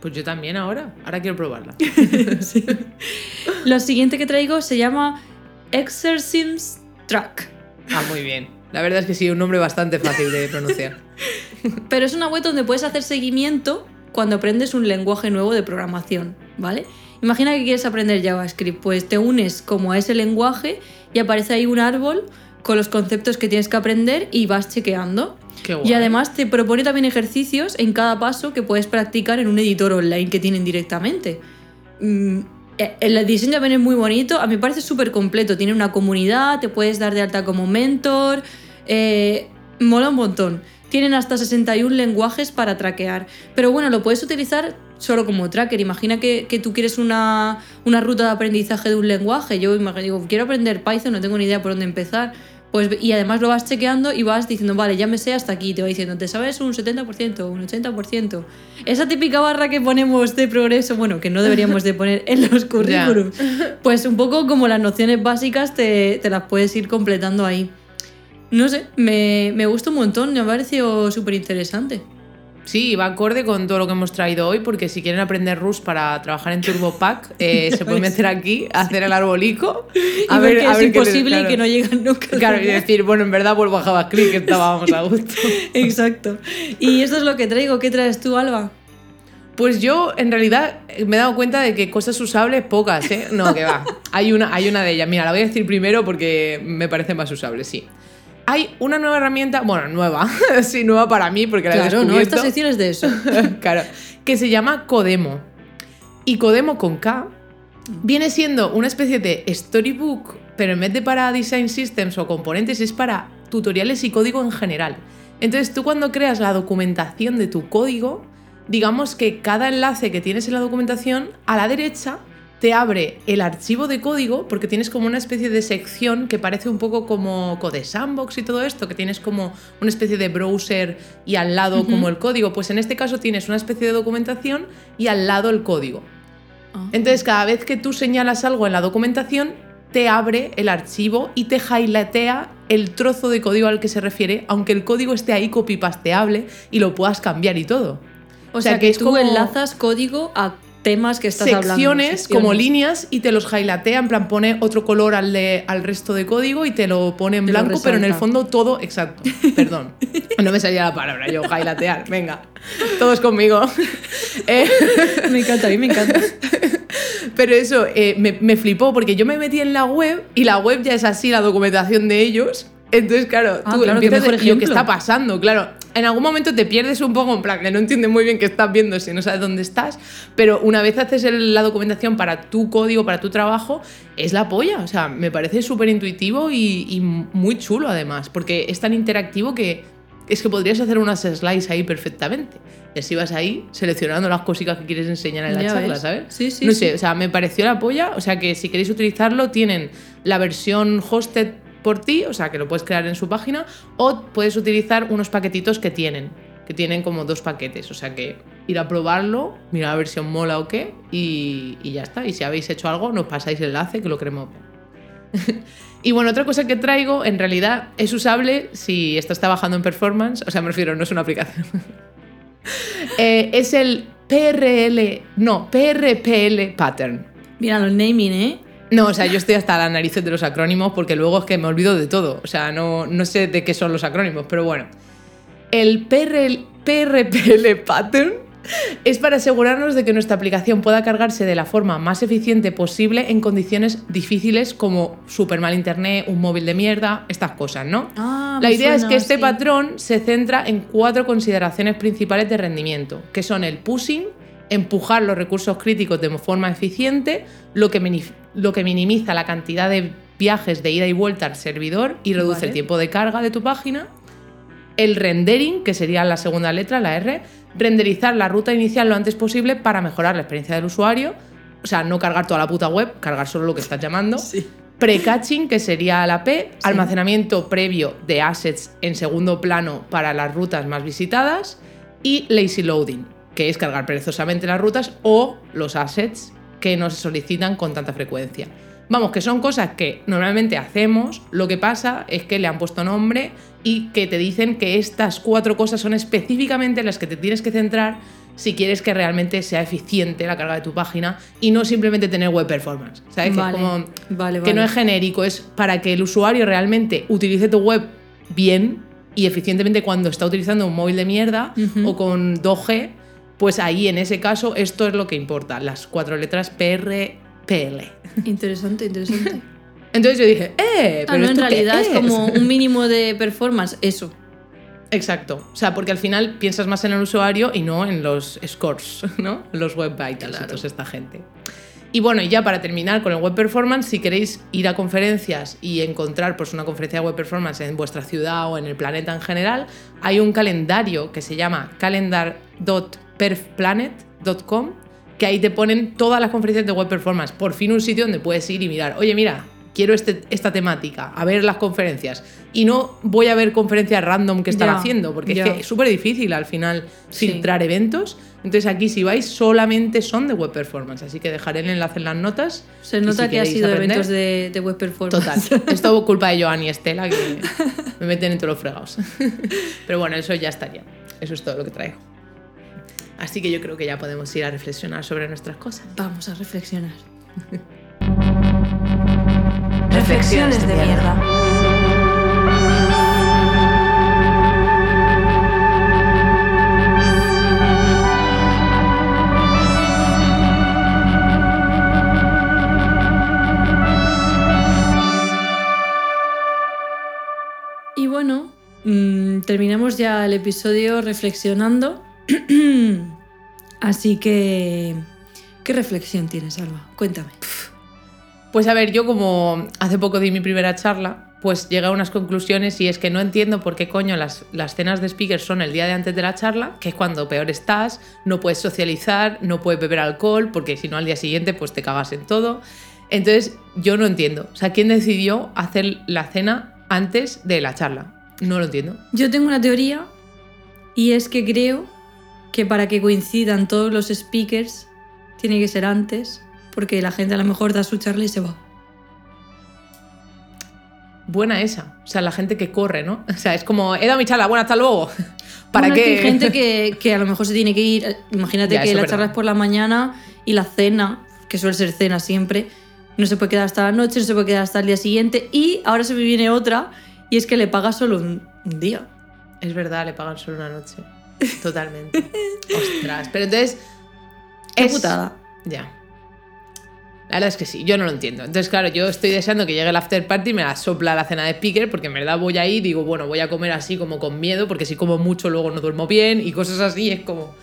Pues yo también ahora, ahora quiero probarla. Sí. Lo siguiente que traigo se llama Exercims Track. Ah, muy bien. La verdad es que sí, un nombre bastante fácil de pronunciar. Pero es una web donde puedes hacer seguimiento cuando aprendes un lenguaje nuevo de programación, ¿vale? Imagina que quieres aprender JavaScript, pues te unes como a ese lenguaje y aparece ahí un árbol con los conceptos que tienes que aprender y vas chequeando. Qué Y guay. además te propone también ejercicios en cada paso que puedes practicar en un editor online que tienen directamente. Mm, eh, El diseño también es muy bonito, a mí me parece súper completo. Tiene una comunidad, te puedes dar de alta como mentor, eh, mola un montón. Tienen hasta 61 lenguajes para traquear. Pero bueno, lo puedes utilizar solo como tracker. Imagina que, que tú quieres una, una ruta de aprendizaje de un lenguaje. Yo digo, quiero aprender Python, no tengo ni idea por dónde empezar. Pues, y además lo vas chequeando y vas diciendo, vale, ya me sé hasta aquí. Te va diciendo, te sabes un 70%, un 80%. Esa típica barra que ponemos de progreso, bueno, que no deberíamos de poner en los currículums. Pues un poco como las nociones básicas te, te las puedes ir completando ahí. No sé, me, me gusta un montón, me ha parecido súper interesante. Sí, va acorde con todo lo que hemos traído hoy, porque si quieren aprender Rust para trabajar en TurboPack, eh, se pueden meter aquí, hacer el arbolico. A ver, que es les- imposible y claro. que no llegan nunca. Claro, y decir, bueno, en verdad vuelvo a JavaScript, que estábamos a gusto. Exacto. Y esto es lo que traigo. ¿Qué traes tú, Alba? Pues yo, en realidad, me he dado cuenta de que cosas usables, pocas, ¿eh? No, que va. Hay una, hay una de ellas. Mira, la voy a decir primero porque me parece más usable, sí. Hay una nueva herramienta, bueno, nueva, sí, nueva para mí porque la he Claro, ¿no? Esta sección es de eso. claro, que se llama Codemo. Y Codemo con K viene siendo una especie de storybook, pero en vez de para design systems o componentes es para tutoriales y código en general. Entonces tú cuando creas la documentación de tu código, digamos que cada enlace que tienes en la documentación, a la derecha te abre el archivo de código, porque tienes como una especie de sección que parece un poco como Code Sandbox y todo esto, que tienes como una especie de browser y al lado como el código. Pues en este caso tienes una especie de documentación y al lado el código. Entonces, cada vez que tú señalas algo en la documentación, te abre el archivo y te highlightea el trozo de código al que se refiere, aunque el código esté ahí copy-pasteable y lo puedas cambiar y todo. O, sea, que, tú enlazas código a temas que estás hablando. secciones como líneas y te los highlightea, en plan pone otro color al, de, al resto de código y te lo pone en Te blanco, pero en el fondo todo, exacto, perdón, no me salía la palabra, yo highlighter, venga, todos conmigo. Eh, Me encanta, a mí me encanta. pero eso, eh, me, me flipó porque yo me metí en la web y la web ya es así, la documentación de ellos. Entonces, claro, Ah, tú claro, empiezas mejor de, "¿Y yo, ¿qué ejemplo?". está pasando? Claro, en algún momento te pierdes un poco, en plan, que no entiendes muy bien qué estás viendo si no sabes dónde estás, pero una vez haces el- la documentación para tu código, para tu trabajo, es la polla. O sea, me parece súper intuitivo y, y muy chulo además, porque es tan interactivo que es que podrías hacer unas slides ahí perfectamente. Y así vas ahí seleccionando las cositas que quieres enseñar en la Ya charla, ves. ¿sabes? Sí, sí, No sí. sé, o sea, me pareció la polla. O sea, que si queréis utilizarlo, tienen la versión hosted por ti, o sea, que lo puedes crear en su página, o puedes utilizar unos paquetitos que tienen, que tienen como dos paquetes. O sea, que ir a probarlo, mirar la versión mola o qué, y, ya está. Y si habéis hecho algo, nos pasáis el enlace que lo queremos ver. y bueno, otra cosa que traigo, en realidad es usable si estás trabajando en performance, o sea, me refiero, no es una aplicación. Eh, es el PRL, no, PRPL pattern. Mira, los naming, ¿eh? No, o sea, yo estoy hasta las narices de los acrónimos porque luego es que me olvido de todo. O sea, no, no sé de qué son los acrónimos, pero bueno. El PRL PRPL pattern es para asegurarnos de que nuestra aplicación pueda cargarse de la forma más eficiente posible en condiciones difíciles como super mal internet, un móvil de mierda, estas cosas, ¿no? Ah, La idea es que este sí. patrón se centra en cuatro consideraciones principales de rendimiento, que son el pushing, empujar los recursos críticos de forma eficiente, lo que, lo que minimiza la cantidad de viajes de ida y vuelta al servidor y reduce Vale. el tiempo de carga de tu página, el rendering, que sería la segunda letra, la R, renderizar la ruta inicial lo antes posible para mejorar la experiencia del usuario, o sea, no cargar toda la puta web, cargar solo lo que estás llamando. Sí. Pre-caching, que sería la P, almacenamiento previo de assets en segundo plano para las rutas más visitadas, y lazy loading, que es cargar perezosamente las rutas o los assets que no se solicitan con tanta frecuencia. Vamos, que son cosas que normalmente hacemos, lo que pasa es que le han puesto nombre y que te dicen que estas cuatro cosas son específicamente las que te tienes que centrar si quieres que realmente sea eficiente la carga de tu página y no simplemente tener web performance. ¿Sabes? Que es Vale, como- vale, que no vale. es genérico, es para que el usuario realmente utilice tu web bien y eficientemente cuando está utilizando un móvil de mierda o con 2G, pues ahí en ese caso esto es lo que importa, las cuatro letras PRPL. Interesante, interesante. Entonces yo dije, ¡eh! Ah, no, en ¿esto qué realidad es como un mínimo de performance, eso. Exacto. O sea, porque al final piensas más en el usuario y no en los scores, ¿no? Los web vitals y toda esta gente. Y bueno, y ya para terminar con el web performance, si queréis ir a conferencias y encontrar pues, una conferencia de web performance en vuestra ciudad o en el planeta en general, hay un calendario que se llama calendar.perfplanet.com que ahí te ponen todas las conferencias de web performance. Por fin un sitio donde puedes ir y mirar, oye, mira, quiero este- esta temática, a ver las conferencias. Y no voy a ver conferencias random que están haciendo, porque es que es súper difícil al final Sí. filtrar eventos. Entonces aquí si vais solamente son de web performance, así que dejaré el enlace en las notas. Se nota si que ha sido aprender- eventos de, de web performance. Total. Es todo culpa de Joan y Estela que me meten en todos los fregados. Pero bueno, eso ya estaría. Eso es todo lo que traigo. Así que yo creo que ya podemos ir a reflexionar sobre nuestras cosas. Vamos a reflexionar. Reflexiones de mierda. Y bueno, mm, terminamos ya el episodio reflexionando. Así que, ¿qué reflexión tienes, Alba? Cuéntame. Pues a ver, yo como hace poco di mi primera charla, pues llegué a unas conclusiones y es que no entiendo por qué coño las, las cenas de speakers son el día de antes de la charla, que es cuando peor estás, no puedes socializar, no puedes beber alcohol, porque si no al día siguiente pues te cagas en todo. Entonces yo no entiendo, o sea, ¿quién decidió hacer la cena antes de la charla? No lo entiendo. Yo tengo una teoría y es que creo que para que coincidan todos los speakers tiene que ser antes, porque la gente a lo mejor da su charla y se va. Buena esa, o sea, la gente que corre, ¿no? O sea, es como, he dado mi charla, bueno, hasta luego. ¿Para Bueno, es que qué? hay gente que, que a lo mejor se tiene que ir. Imagínate Ya, que la es charla verdad. es por la mañana y la cena, que suele ser cena siempre, no se puede quedar hasta la noche, no se puede quedar hasta el día siguiente. Y ahora se me viene otra, y es que le paga solo un, un día. Es verdad, le pagan solo una noche. Totalmente. Ostras, pero entonces... Qué es- putada. Ya. La verdad es que sí, yo no lo entiendo. Entonces, claro, yo estoy deseando que llegue el after party y me la sopla la cena de speaker, porque en verdad voy ahí y digo, bueno, voy a comer así como con miedo, porque si como mucho luego no duermo bien y cosas así, es como,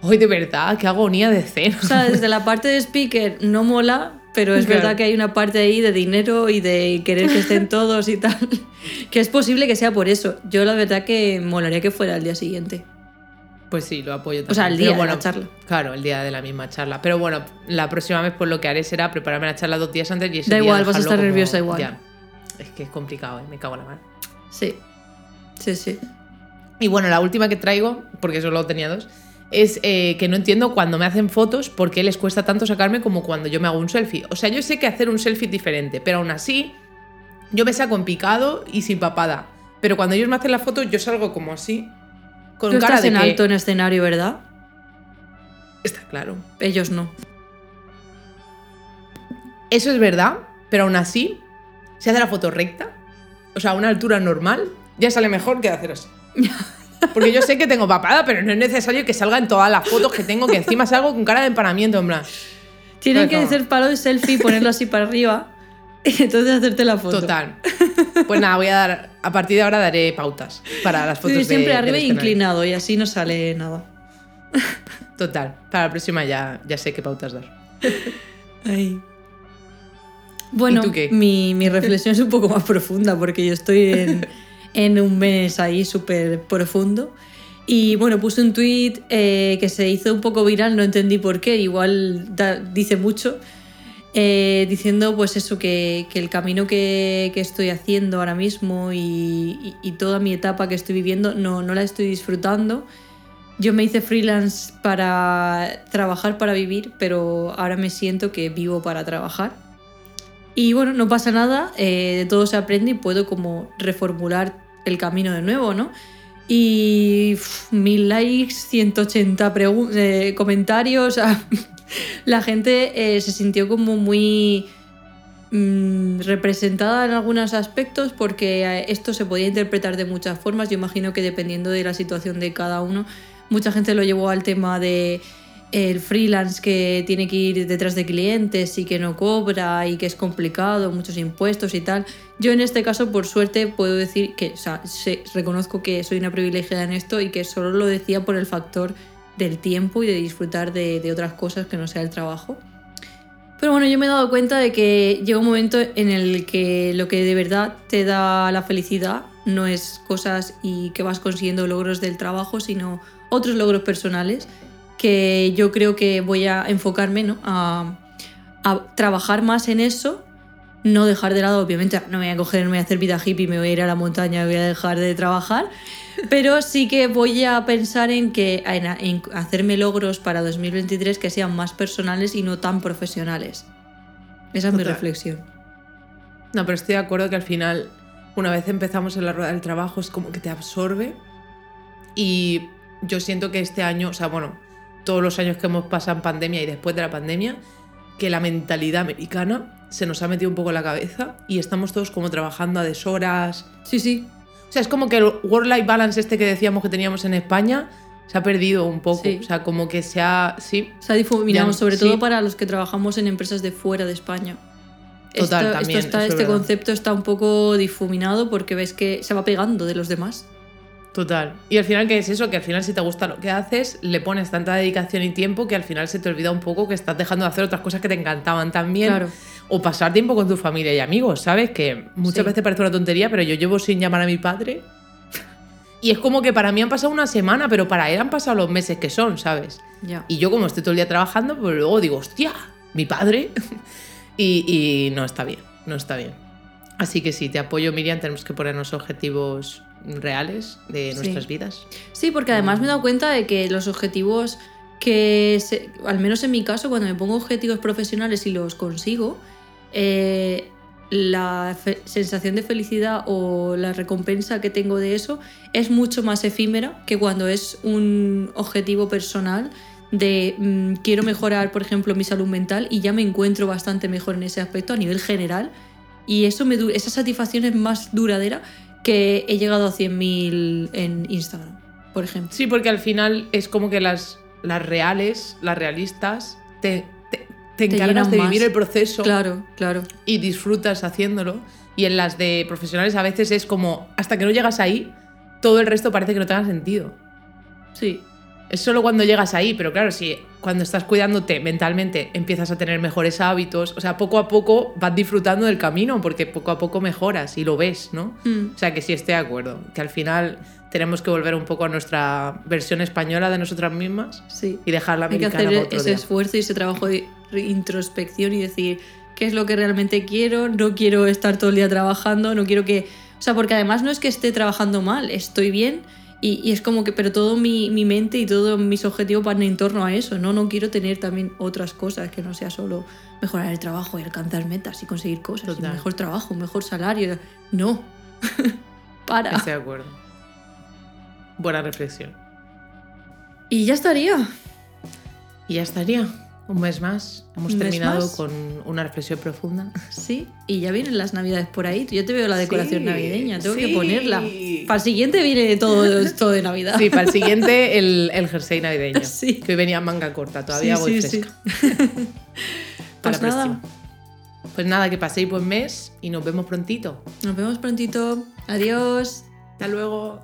hoy de verdad, qué agonía de cena. O sea, desde la parte de speaker no mola, pero es Claro. verdad que hay una parte ahí de dinero y de querer que estén todos y tal, que es posible que sea por eso. Yo la verdad que molaría que fuera el día siguiente. Pues sí, lo apoyo también. O sea, el Pero día de la charla. Claro, el día de la misma charla. Pero bueno, la próxima vez pues lo que haré será prepararme la charla dos días antes y ese Da día igual, vas a estar como- nerviosa igual. Ya. Es que es complicado, ¿eh? me cago en la mano. Sí, sí, sí. Y bueno, la última que traigo, porque solo tenía dos, es eh, que no entiendo cuando me hacen fotos por qué les cuesta tanto sacarme como cuando yo me hago un selfie. O sea, yo sé que hacer un selfie es diferente, pero aún así yo me saco en picado y sin papada. Pero cuando ellos me hacen la foto, yo salgo como así, con Tú cara estás de en que... alto en escenario, ¿verdad? Está claro. Ellos no. Eso es verdad, pero aún así, si hace la foto recta, o sea, a una altura normal, ya sale mejor que hacer así. Porque yo sé que tengo papada, pero no es necesario que salga en todas las fotos que tengo, que encima salgo con cara de empanamiento, en plan. Tienen que hacer palo de selfie y ponerlo así para arriba. Y entonces hacerte la foto. Total. Pues nada, voy a dar, a partir de ahora daré pautas para las fotos Sí, de- siempre arriba e escenario. inclinado y así no sale nada. Total. Para la próxima ya, ya sé qué pautas dar. Ay. Bueno. Mi, mi reflexión es un poco más profunda porque yo estoy en, en un mes ahí súper profundo. Y bueno, puse un tweet que se hizo un poco viral, no entendí por qué, igual da- dice mucho, eh, diciendo pues eso, que, el camino que, estoy haciendo ahora mismo y, toda mi etapa que estoy viviendo no, no la estoy disfrutando. Yo me hice freelance para trabajar para vivir, pero ahora me siento que vivo para trabajar. Y bueno, no pasa nada, eh, de todo se aprende y puedo como reformular el camino de nuevo, ¿no? Y mil likes, 180 pregu- eh, comentarios, la gente eh, se sintió como muy mm, representada en algunos aspectos porque eh, esto se podía interpretar de muchas formas. Yo imagino que dependiendo de la situación de cada uno, mucha gente lo llevó al tema de el freelance que tiene que ir detrás de clientes y que no cobra y que es complicado, muchos impuestos y tal. Yo en este caso, por suerte, puedo decir que, o sea, reconozco que soy una privilegiada en esto y que solo lo decía por el factor del tiempo y de disfrutar de, otras cosas que no sea el trabajo. Pero bueno, yo me he dado cuenta de que llega un momento en el que lo que de verdad te da la felicidad no es cosas y que vas consiguiendo logros del trabajo, sino otros logros personales que yo creo que voy a enfocarme ¿no? a trabajar más en eso, no dejar de lado, obviamente, no me voy a coger, me voy a hacer vida hippie, me voy a ir a la montaña, voy a dejar de trabajar, pero sí que voy a pensar en que en, en hacerme logros para 2023 que sean más personales y no tan profesionales. Esa es mi reflexión. No, pero estoy de acuerdo que al final, una vez empezamos en la rueda del trabajo, es como que te absorbe. Y yo siento que este año, o sea, bueno, todos los años que hemos pasado en pandemia y después de la pandemia, que la mentalidad americana se nos ha metido un poco en la cabeza y estamos todos como trabajando a deshoras. Sí, sí, O sea, es como que el work-life balance este que decíamos que teníamos en España se ha perdido un poco. Sí. O sea, como que se ha. Sí, se ha difuminado, Ya, sobre sí. todo para los que trabajamos en empresas de fuera de España. Total, Esto- también, esto está- eso es este verdad. concepto está un poco difuminado porque ves que se va pegando de los demás. Total. Y al final, ¿qué es eso? Que al final, si te gusta lo que haces, le pones tanta dedicación y tiempo que al final se te olvida un poco que estás dejando de hacer otras cosas que te encantaban también. Claro. O pasar tiempo con tu familia y amigos, ¿sabes? Que muchas Sí. veces parece una tontería, pero yo llevo sin llamar a mi padre. Y es como que para mí han pasado una semana, pero para él han pasado los meses que son, ¿sabes? Ya. Y yo como estoy todo el día trabajando, pues luego digo, hostia, mi padre. y, y no está bien, no está bien. Así que sí, te apoyo, Miriam, tenemos que ponernos objetivos reales de Sí. nuestras vidas. Sí, porque además me he dado cuenta de que los objetivos que, se- al menos en mi caso, cuando me pongo objetivos profesionales y los consigo, eh, la sensación de felicidad o la recompensa que tengo de eso es mucho más efímera que cuando es un objetivo personal de mm, quiero mejorar, por ejemplo, mi salud mental y ya me encuentro bastante mejor en ese aspecto a nivel general. Y eso me esa satisfacción es más duradera que he llegado a 100.000 en Instagram, por ejemplo. Sí, porque al final es como que las, las reales, las realistas, te, te, encargas de más. vivir el proceso Claro, claro. y disfrutas haciéndolo. Y en las de profesionales a veces es como, hasta que no llegas ahí, todo el resto parece que no tenga sentido. Sí, Es solo cuando llegas ahí, pero claro, si cuando estás cuidándote mentalmente empiezas a tener mejores hábitos, o sea, poco a poco vas disfrutando del camino porque poco a poco mejoras y lo ves, ¿no? Mm. O sea, que sí estoy de acuerdo, que al final tenemos que volver un poco a nuestra versión española de nosotras mismas sí. y dejar la Hay que americana hacer para otro ese día. esfuerzo y ese trabajo de introspección y decir qué es lo que realmente quiero, no quiero estar todo el día trabajando, no quiero que... O sea, porque además no es que esté trabajando mal, estoy bien y, y es como que, pero todo mi, mi mente y todos mis objetivos van en torno a eso, ¿no? No quiero tener también otras cosas que no sea solo mejorar el trabajo y alcanzar metas y conseguir cosas, y Total. mejor trabajo, mejor salario. No. Para. Estoy de acuerdo. Buena reflexión. Y ya estaría. Y ya estaría. Un mes más. Hemos Un terminado más. con una reflexión profunda. Sí, y ya vienen las navidades por ahí. Yo te veo la decoración Sí, navideña, tengo que ponerla. Para el siguiente viene todo, todo de Navidad. Sí, para el siguiente el, el jersey navideño. Sí. Que hoy venía en manga corta, todavía voy fresca. Para Pues la nada. próxima. Pues nada, que paséis buen mes y nos vemos prontito. Nos vemos prontito. Adiós. Hasta luego.